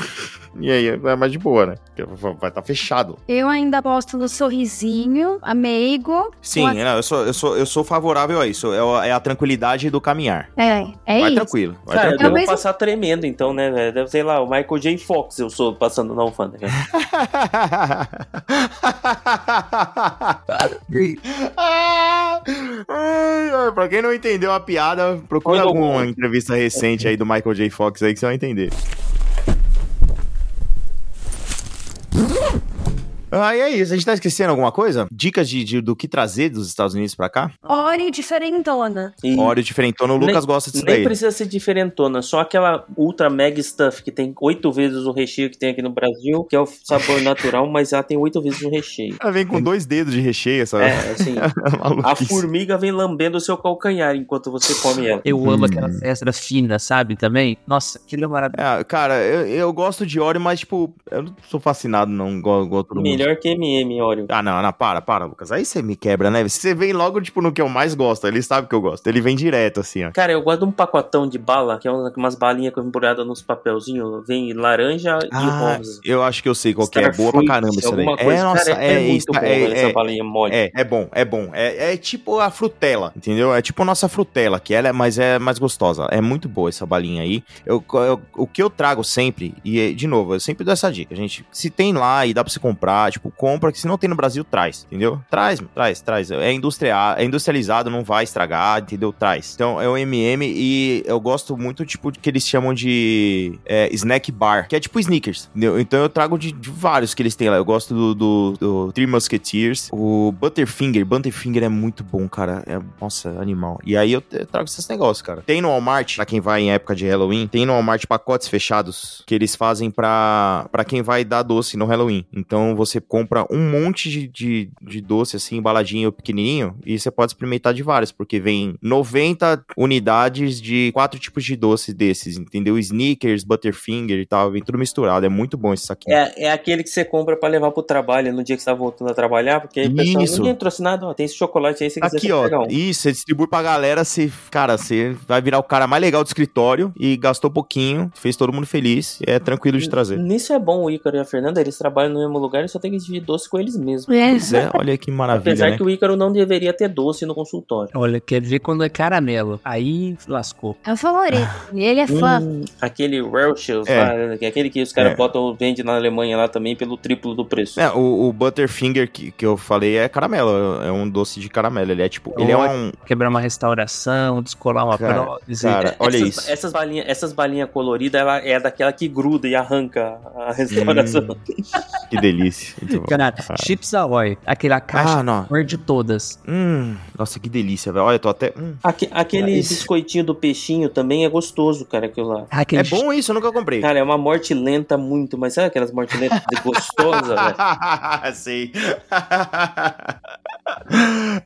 E aí é mais de boa, né? Porque vai estar tá fechado. Eu ainda aposto no sorrisinho, ameigo. Sim, a... não, eu, sou, eu, sou, eu sou favorável a isso. É, é a tranquilidade do caminhar. É, é vai isso. tranquilo. Vai Cara, tranquilo. eu vou passar tremendo, então, né? Deve ser lá, o Michael J. Fox eu sou passando na alfândega. pra quem não entendeu a piada, procura alguma entrevista recente aí do Michael J. Fox aí que você vai entender. Ah, e é isso. A gente tá esquecendo alguma coisa? Dicas de, de do que trazer dos Estados Unidos pra cá? Oreo diferentona. E... Oreo diferentona. O Lucas nem, gosta disso nem daí. Nem precisa ser diferentona. Só aquela ultra mega stuff que tem oito vezes o recheio que tem aqui no Brasil, que é o sabor natural, mas ela tem oito vezes o recheio. Ela vem com dois dedos de recheio, essa. É, assim. a formiga vem lambendo o seu calcanhar enquanto você come ela. Eu amo hum. aquelas extras finas, sabe? Também. Nossa, é maravilhoso. É, cara, eu, eu gosto de Oreo, mas, tipo, eu não sou fascinado, não, igual, igual todo mundo. Melhor que MM, Oreo. Ah, não, não, para, para, Lucas. Aí você me quebra, né? Você vem logo, tipo, no que eu mais gosto. Ele sabe que eu gosto. Ele vem direto, assim, ó. Cara, eu gosto de um pacotão de bala, que é umas balinhas embrulhadas nos papelzinhos. Vem laranja ah, e rosa. Eu acho que eu sei qual que é. é boa pra caramba isso daí. Coisa. É, nossa, Cara, é, é, muito é, bom essa balinha mole. É, é bom, é bom. É, é tipo a frutela, entendeu? É tipo a nossa frutela, que ela é, mas é mais gostosa. É muito boa essa balinha aí. Eu, eu, o que eu trago sempre, e de novo, eu sempre dou essa dica, gente. Se tem lá e dá pra você comprar, tipo, compra, que se não tem no Brasil, traz, entendeu? Traz, traz, traz. É, industria, é industrializado, não vai estragar, entendeu? Traz. Então é o MM e eu gosto muito, tipo, que eles chamam de é, snack bar, que é tipo sneakers, entendeu? Então eu trago de, de, vários que eles têm lá. Eu gosto do, do, do Three Musketeers, o Butterfinger. Butterfinger é muito bom, cara. É, nossa, animal. E aí eu, eu trago esses negócios, cara. Tem no Walmart, pra quem vai em época de Halloween, tem no Walmart pacotes fechados que eles fazem pra, pra quem vai dar doce no Halloween. Então você compra um monte de de, de, doce, assim, embaladinho pequenininho, e você pode experimentar de vários, porque vem 90 unidades de quatro tipos de doces desses, entendeu? Snickers, Butterfinger e tal, vem tudo misturado. É muito bom esse saquinho. É, é aquele que você compra para levar pro trabalho no dia que você tá voltando a trabalhar, porque aí pessoal, isso. ninguém trouxe nada, ó, tem esse chocolate aí, se quiser Aqui, ó, pegar um. Isso, você distribui pra galera, você, cara, você vai virar o cara mais legal do escritório e gastou pouquinho, fez todo mundo feliz, é tranquilo de trazer. Nisso é bom o Ícaro e a Fernanda, eles trabalham no mesmo lugar e só tem dividir doce com eles mesmos. Pois é, olha que maravilha. Apesar né? que o Ícaro não deveria ter doce no consultório. Olha, quer ver quando é caramelo. Aí lascou. É o favorito. E ele é fã. Hum, aquele Welch's é. lá, né, aquele que os caras é. botam, vende na Alemanha lá também pelo triplo do preço. É, o, o Butterfinger que, que eu falei é caramelo. É um doce de caramelo. Ele é tipo. Ele é um. Quebrar uma restauração, descolar uma cara, prótese. Cara, olha essas, isso. Essas balinhas essas balinha coloridas, ela é daquela que gruda e arranca a restauração. Hum, que delícia. Cara, ah. chips Ahoy, aquela caixa ah, de todas. Hum, nossa, que delícia, velho. Olha, tô até. Hum. Aque, aquele biscoitinho do peixinho também é gostoso, cara, aquilo lá. Ah, é bom isso, eu nunca comprei. Cara, é uma morte lenta muito, mas sabe aquelas mortes lentas gostosas, velho? Sei.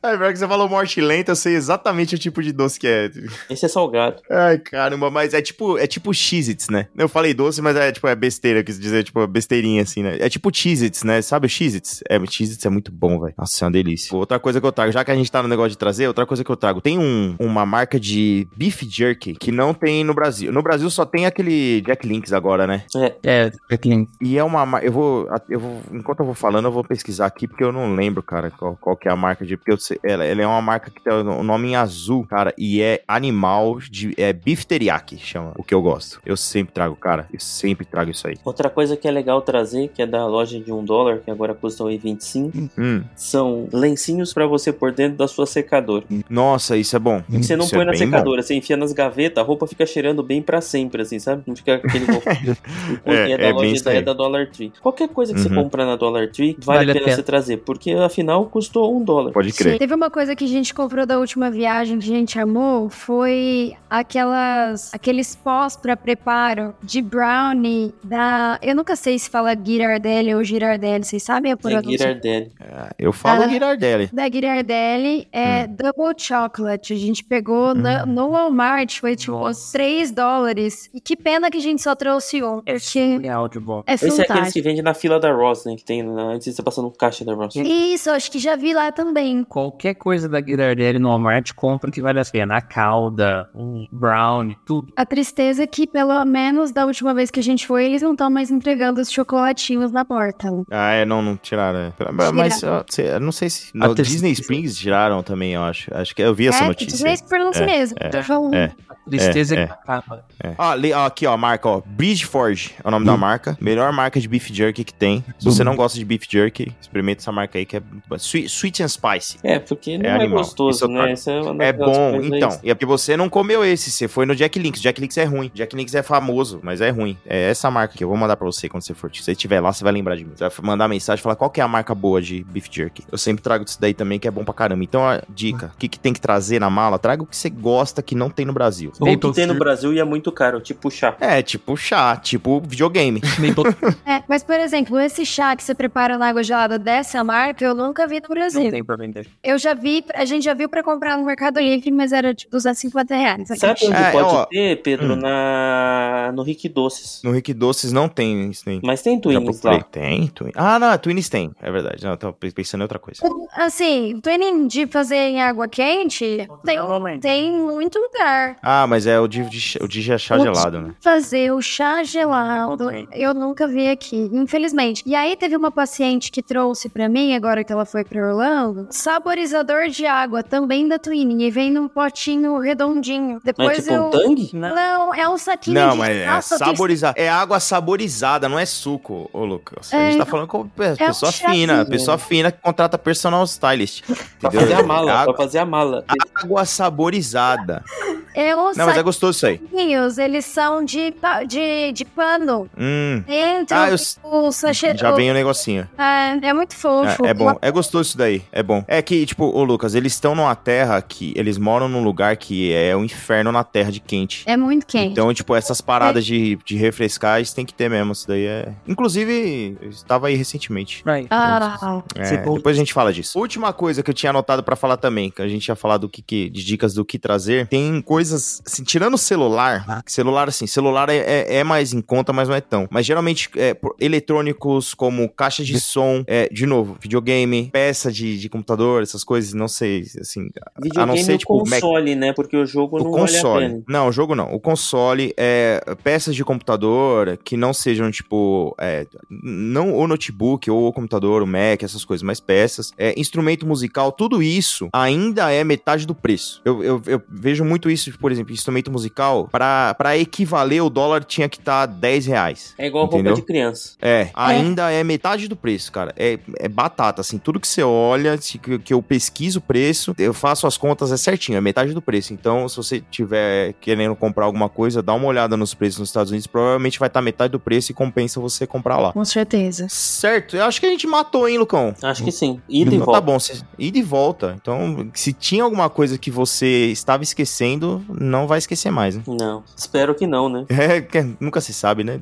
É pior que você falou morte lenta, eu sei exatamente o tipo de doce que é. Esse é salgado. Ai, caramba, mas é tipo, é tipo Cheez-Its, né? Eu falei doce, mas é tipo, é besteira, quis dizer, tipo, besteirinha assim, né? É tipo Cheez-Its, né? Sabe o Cheez-Its? É, Cheez-Its é muito bom, velho. Nossa, é uma delícia. Outra coisa que eu trago, já que a gente tá no negócio de trazer, outra coisa que eu trago, tem um, uma marca de beef jerky que não tem no Brasil. No Brasil só tem aquele Jack Links agora, né? É, é Jack Links. E é uma eu vou, eu vou, enquanto eu vou falando, eu vou pesquisar aqui, porque eu não lembro, cara, qual, qual que é a marca de, porque eu sei, ela, ela é uma marca que tem o nome em azul, cara, e é animal de, é beef teriyaki, chama, o que eu gosto. Eu sempre trago, cara, eu sempre trago isso aí. Outra coisa que é legal trazer, que é da loja de um dólar, que agora custa 1,25, hum. são lencinhos para você pôr dentro da sua secadora. Nossa, isso é bom. E você não isso põe é na secadora, bom. você enfia nas gavetas, a roupa fica cheirando bem para sempre, assim, sabe? Não fica aquele roupa. é, é, da é loja da, é da Dollar Tree. Qualquer coisa que uhum. você comprar na Dollar Tree, vale, vale a pena você trazer, porque afinal custou um dólar. Pode crer. Sim. Teve uma coisa que a gente comprou da última viagem que a gente amou, foi aquelas, aqueles pós para preparo de brownie da, eu nunca sei se fala Girardelli ou Girardelli, Girardelli, vocês sabem a É pronúncia? Girardelli. É, eu falo Ah. Girardelli. Da Girardelli é Hum. Double Chocolate. A gente pegou na- no Walmart, foi tipo Nossa. 3 dólares. E que pena que a gente só trouxe um, É porque surreal de bom. é Esse é aqueles que fantástico. vende na fila da Ross, né? Que tem antes de você passar no caixa da Ross. Isso, acho que já vi lá também. Qualquer coisa da Girardelli no Walmart, compra que vale a pena. A calda, um brownie, tudo. A tristeza é que, pelo menos da última vez que a gente foi, eles não estão mais entregando os chocolatinhos na porta. Ah, é, não, não tiraram. é. Mas cê- eu não sei se. No Disney Springs tiraram também, eu acho. Acho que eu vi essa é, notícia. Disney Springs É, mesmo. é, Tô falando. é. A tristeza É, é, é. que acaba. É. Ó, li- ó, aqui, ó, a marca, ó. Bridgeforge é o nome da marca. Melhor marca de beef jerky que tem. Se você não gosta de beef jerky, experimenta essa marca aí que é sweet, sweet and spicy. É, porque não é, animal. gostoso, Isso é né? Essa é uma É bom, então. E é porque você não comeu esse, você foi no Jack Links. Jack Links é ruim. Jack Links é famoso, mas é ruim. É essa marca que eu vou mandar pra você quando você for. Se você estiver lá, você vai lembrar de mim. Você vai mandar mensagem e falar qual que é a marca boa de beef jerky. Eu sempre trago isso daí também, que é bom pra caramba. Então, a dica: o que, que tem que trazer na mala? Traga o que você gosta que não tem no Brasil. Ou que tem no. Brasil e é muito caro, tipo chá. É, tipo chá, tipo videogame. É, mas, por exemplo, esse chá que você prepara na água gelada dessa marca, eu nunca vi no Brasil. não tem pra vender. Eu já vi, a gente já viu pra comprar no Mercado Livre, mas era de 250 reais. Sabe onde É, pode ó, ter, Pedro? hum. Na... No Rick Doces. No Rick Doces não tem isso aí. Mas tem Twins lá. Tem, Twin. Ah, não, Twins tem. É verdade. Não, eu tava pensando em outra coisa. Assim, twinning de fazer em água quente, tem, tem muito lugar. Ah, mas é o de, de- o de chá O gelado, né? Fazer o chá gelado, eu nunca vi aqui, infelizmente. E aí teve uma paciente que trouxe pra mim, agora que ela foi pra Orlando, saborizador de água, também da Twinning, e vem num potinho redondinho. É Depois tipo eu... um tangue? Não, é um saquinho Não, de... mas é Nossa, tenho saborizada. É água saborizada, não é suco, ô Lucas. A É, gente tá então, falando com pe- um pessoa chazinho. fina, pessoa fina que contrata personal stylist. Pra fazer a mala, É água, pra fazer a mala. água saborizada. É um Não, mas é gostoso isso aí. saquinhos, eles são de, de, de pano. Hum, Dentro Ah, eu- o sachê... já o- vem o negocinho. É, é muito fofo. É, é bom, é gostoso isso daí, é bom. É que, tipo, ô Lucas, eles estão numa terra que. Eles moram num lugar que é um inferno na terra de quente. É muito quente. Então, tipo, essas paradas de, de refrescar, isso tem que ter mesmo. Isso daí é. Inclusive, eu estava aí recentemente. Right. Ah, É, depois a gente fala disso. Última coisa que eu tinha anotado pra falar também, que a gente ia falar do que, que- de dicas do que trazer. Tem coisas, assim, tirando o celular, que celular, assim, celular é, é- é mais em conta, mas não é tão. Mas geralmente, é, eletrônicos como caixa de som, é, de novo, videogame, peça de, de computador, essas coisas, não sei, assim, a Videogame não ser, tipo, Mac- console, né? Porque o jogo o não vale a console. pena. Não, o jogo não. O console é peças de computador que não sejam, tipo, é, não o notebook ou o computador, o Mac, essas coisas, mas peças. É, instrumento musical, tudo isso ainda é metade do preço. Eu, eu, eu vejo muito isso, por exemplo, instrumento musical, pra, pra equivaler, o dólar tinha que estar 10 reais. É igual Entendeu? roupa de criança. É, ainda é metade do preço, cara. É, é batata, assim. Tudo que você olha, se- que, que eu pesquiso o preço, eu faço as contas, é certinho, é metade do preço. Então, se você tiver querendo comprar alguma coisa, dá uma olhada nos preços nos Estados Unidos, provavelmente vai estar metade do preço e compensa você comprar lá. com certeza. Certo, eu acho que a gente matou, hein, Lucão? Acho que sim. Ida e Então volta. tá bom, cê- ida e volta. Então, se tinha alguma coisa que você estava esquecendo, não vai esquecer mais, né? Não. Espero que não, né? É, que nunca se sabe, né?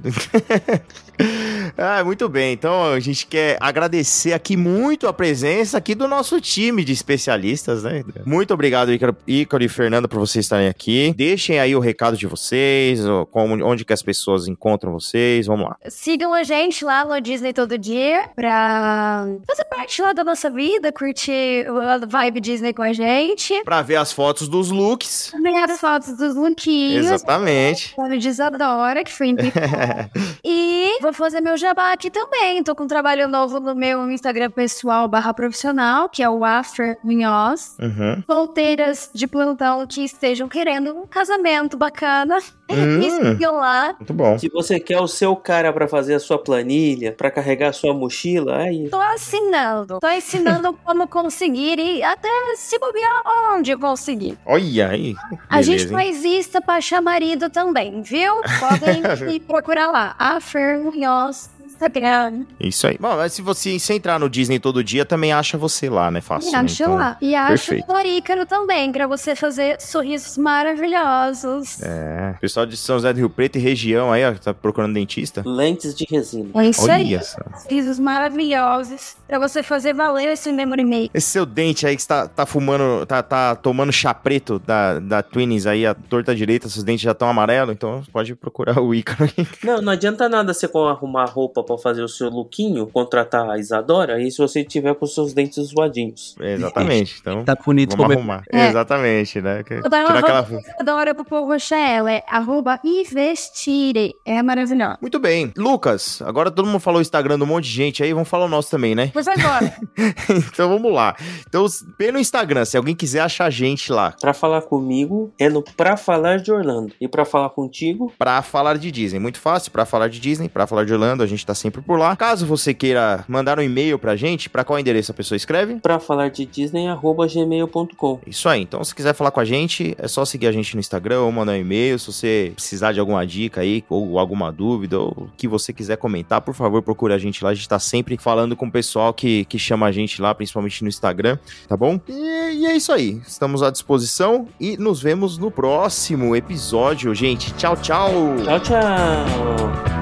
ah, muito bem. Então a gente quer agradecer aqui muito a presença aqui do nosso time de especialistas, né? Muito obrigado, Ícaro, Ícaro e Fernanda, por vocês estarem aqui. Deixem aí o recado de vocês, onde que as pessoas encontram vocês. Vamos lá. Sigam a gente lá no Disney Todo Dia pra fazer parte lá da nossa vida, curtir a vibe Disney com a gente. Pra ver as fotos dos looks. Também as fotos dos lookinhos. Exatamente. Da Isadora, que foi incrível. e vou fazer meu jabá aqui também. Tô com um trabalho novo no meu Instagram pessoal barra profissional, que é o After Munhoz. Uhum. Solteiras de plantão que estejam querendo um casamento bacana. Me sigam lá. muito bom. Se você quer o seu cara pra fazer a sua planilha, pra carregar a sua mochila, aí. Tô assinando. Tô ensinando como conseguir e até se bobear onde conseguir. Olha aí. A Beleza, gente hein? faz isso pra achar marido também, viu? Podem ir procurar lá. A Fer Munhoz no Instagram. Isso aí. Bom, mas se você se entrar no Disney todo dia, também acha você lá, né? Fácil. E né? acha Então, lá. E acha o Ícaro também, pra você fazer sorrisos maravilhosos. É. Pessoal de São José do Rio Preto e região aí, ó, tá procurando dentista. Lentes de resina. É isso aí. Olha só. Sorrisos maravilhosos. Pra você fazer valer esse memory make. Esse seu dente aí que você tá, tá fumando, tá, tá tomando chá preto da, da Twinings aí, a torta direita, seus dentes já estão amarelos, então pode procurar o Ícaro aí. Não, não adianta nada você com- arrumar roupa pra fazer o seu lookinho, contratar a Isadora, e se você tiver com seus dentes zoadinhos. Exatamente. Então, Tá bonito vamos como arrumar. É. Exatamente, né? Que- Tirar aquela... hora pro povo achar ela. É arroba investire. É maravilhosa. Muito bem. Lucas, agora todo mundo falou o Instagram de um monte de gente aí, vamos falar o nosso também, né? Pois agora. então vamos lá. Então, pelo Instagram, se alguém quiser achar a gente lá Pra falar comigo é no Pra Falar de Orlando. E pra falar contigo, pra falar de Disney, muito fácil, pra falar de Disney, pra falar de Orlando, a gente tá sempre por lá. Caso você queira mandar um e-mail pra gente, pra qual endereço a pessoa escreve? pra falar de Disney, arroba gmail.com. Isso aí. Então, se quiser falar com a gente, é só seguir a gente no Instagram ou mandar um e-mail. Se você precisar de alguma dica aí, ou alguma dúvida, ou o que você quiser comentar, por favor, procure a gente lá. A gente tá sempre falando com o pessoal que, que chama a gente lá, principalmente no Instagram, tá bom? E, e é isso aí. Estamos à disposição e nos vemos no próximo episódio, gente. Tchau, tchau! Tchau, tchau!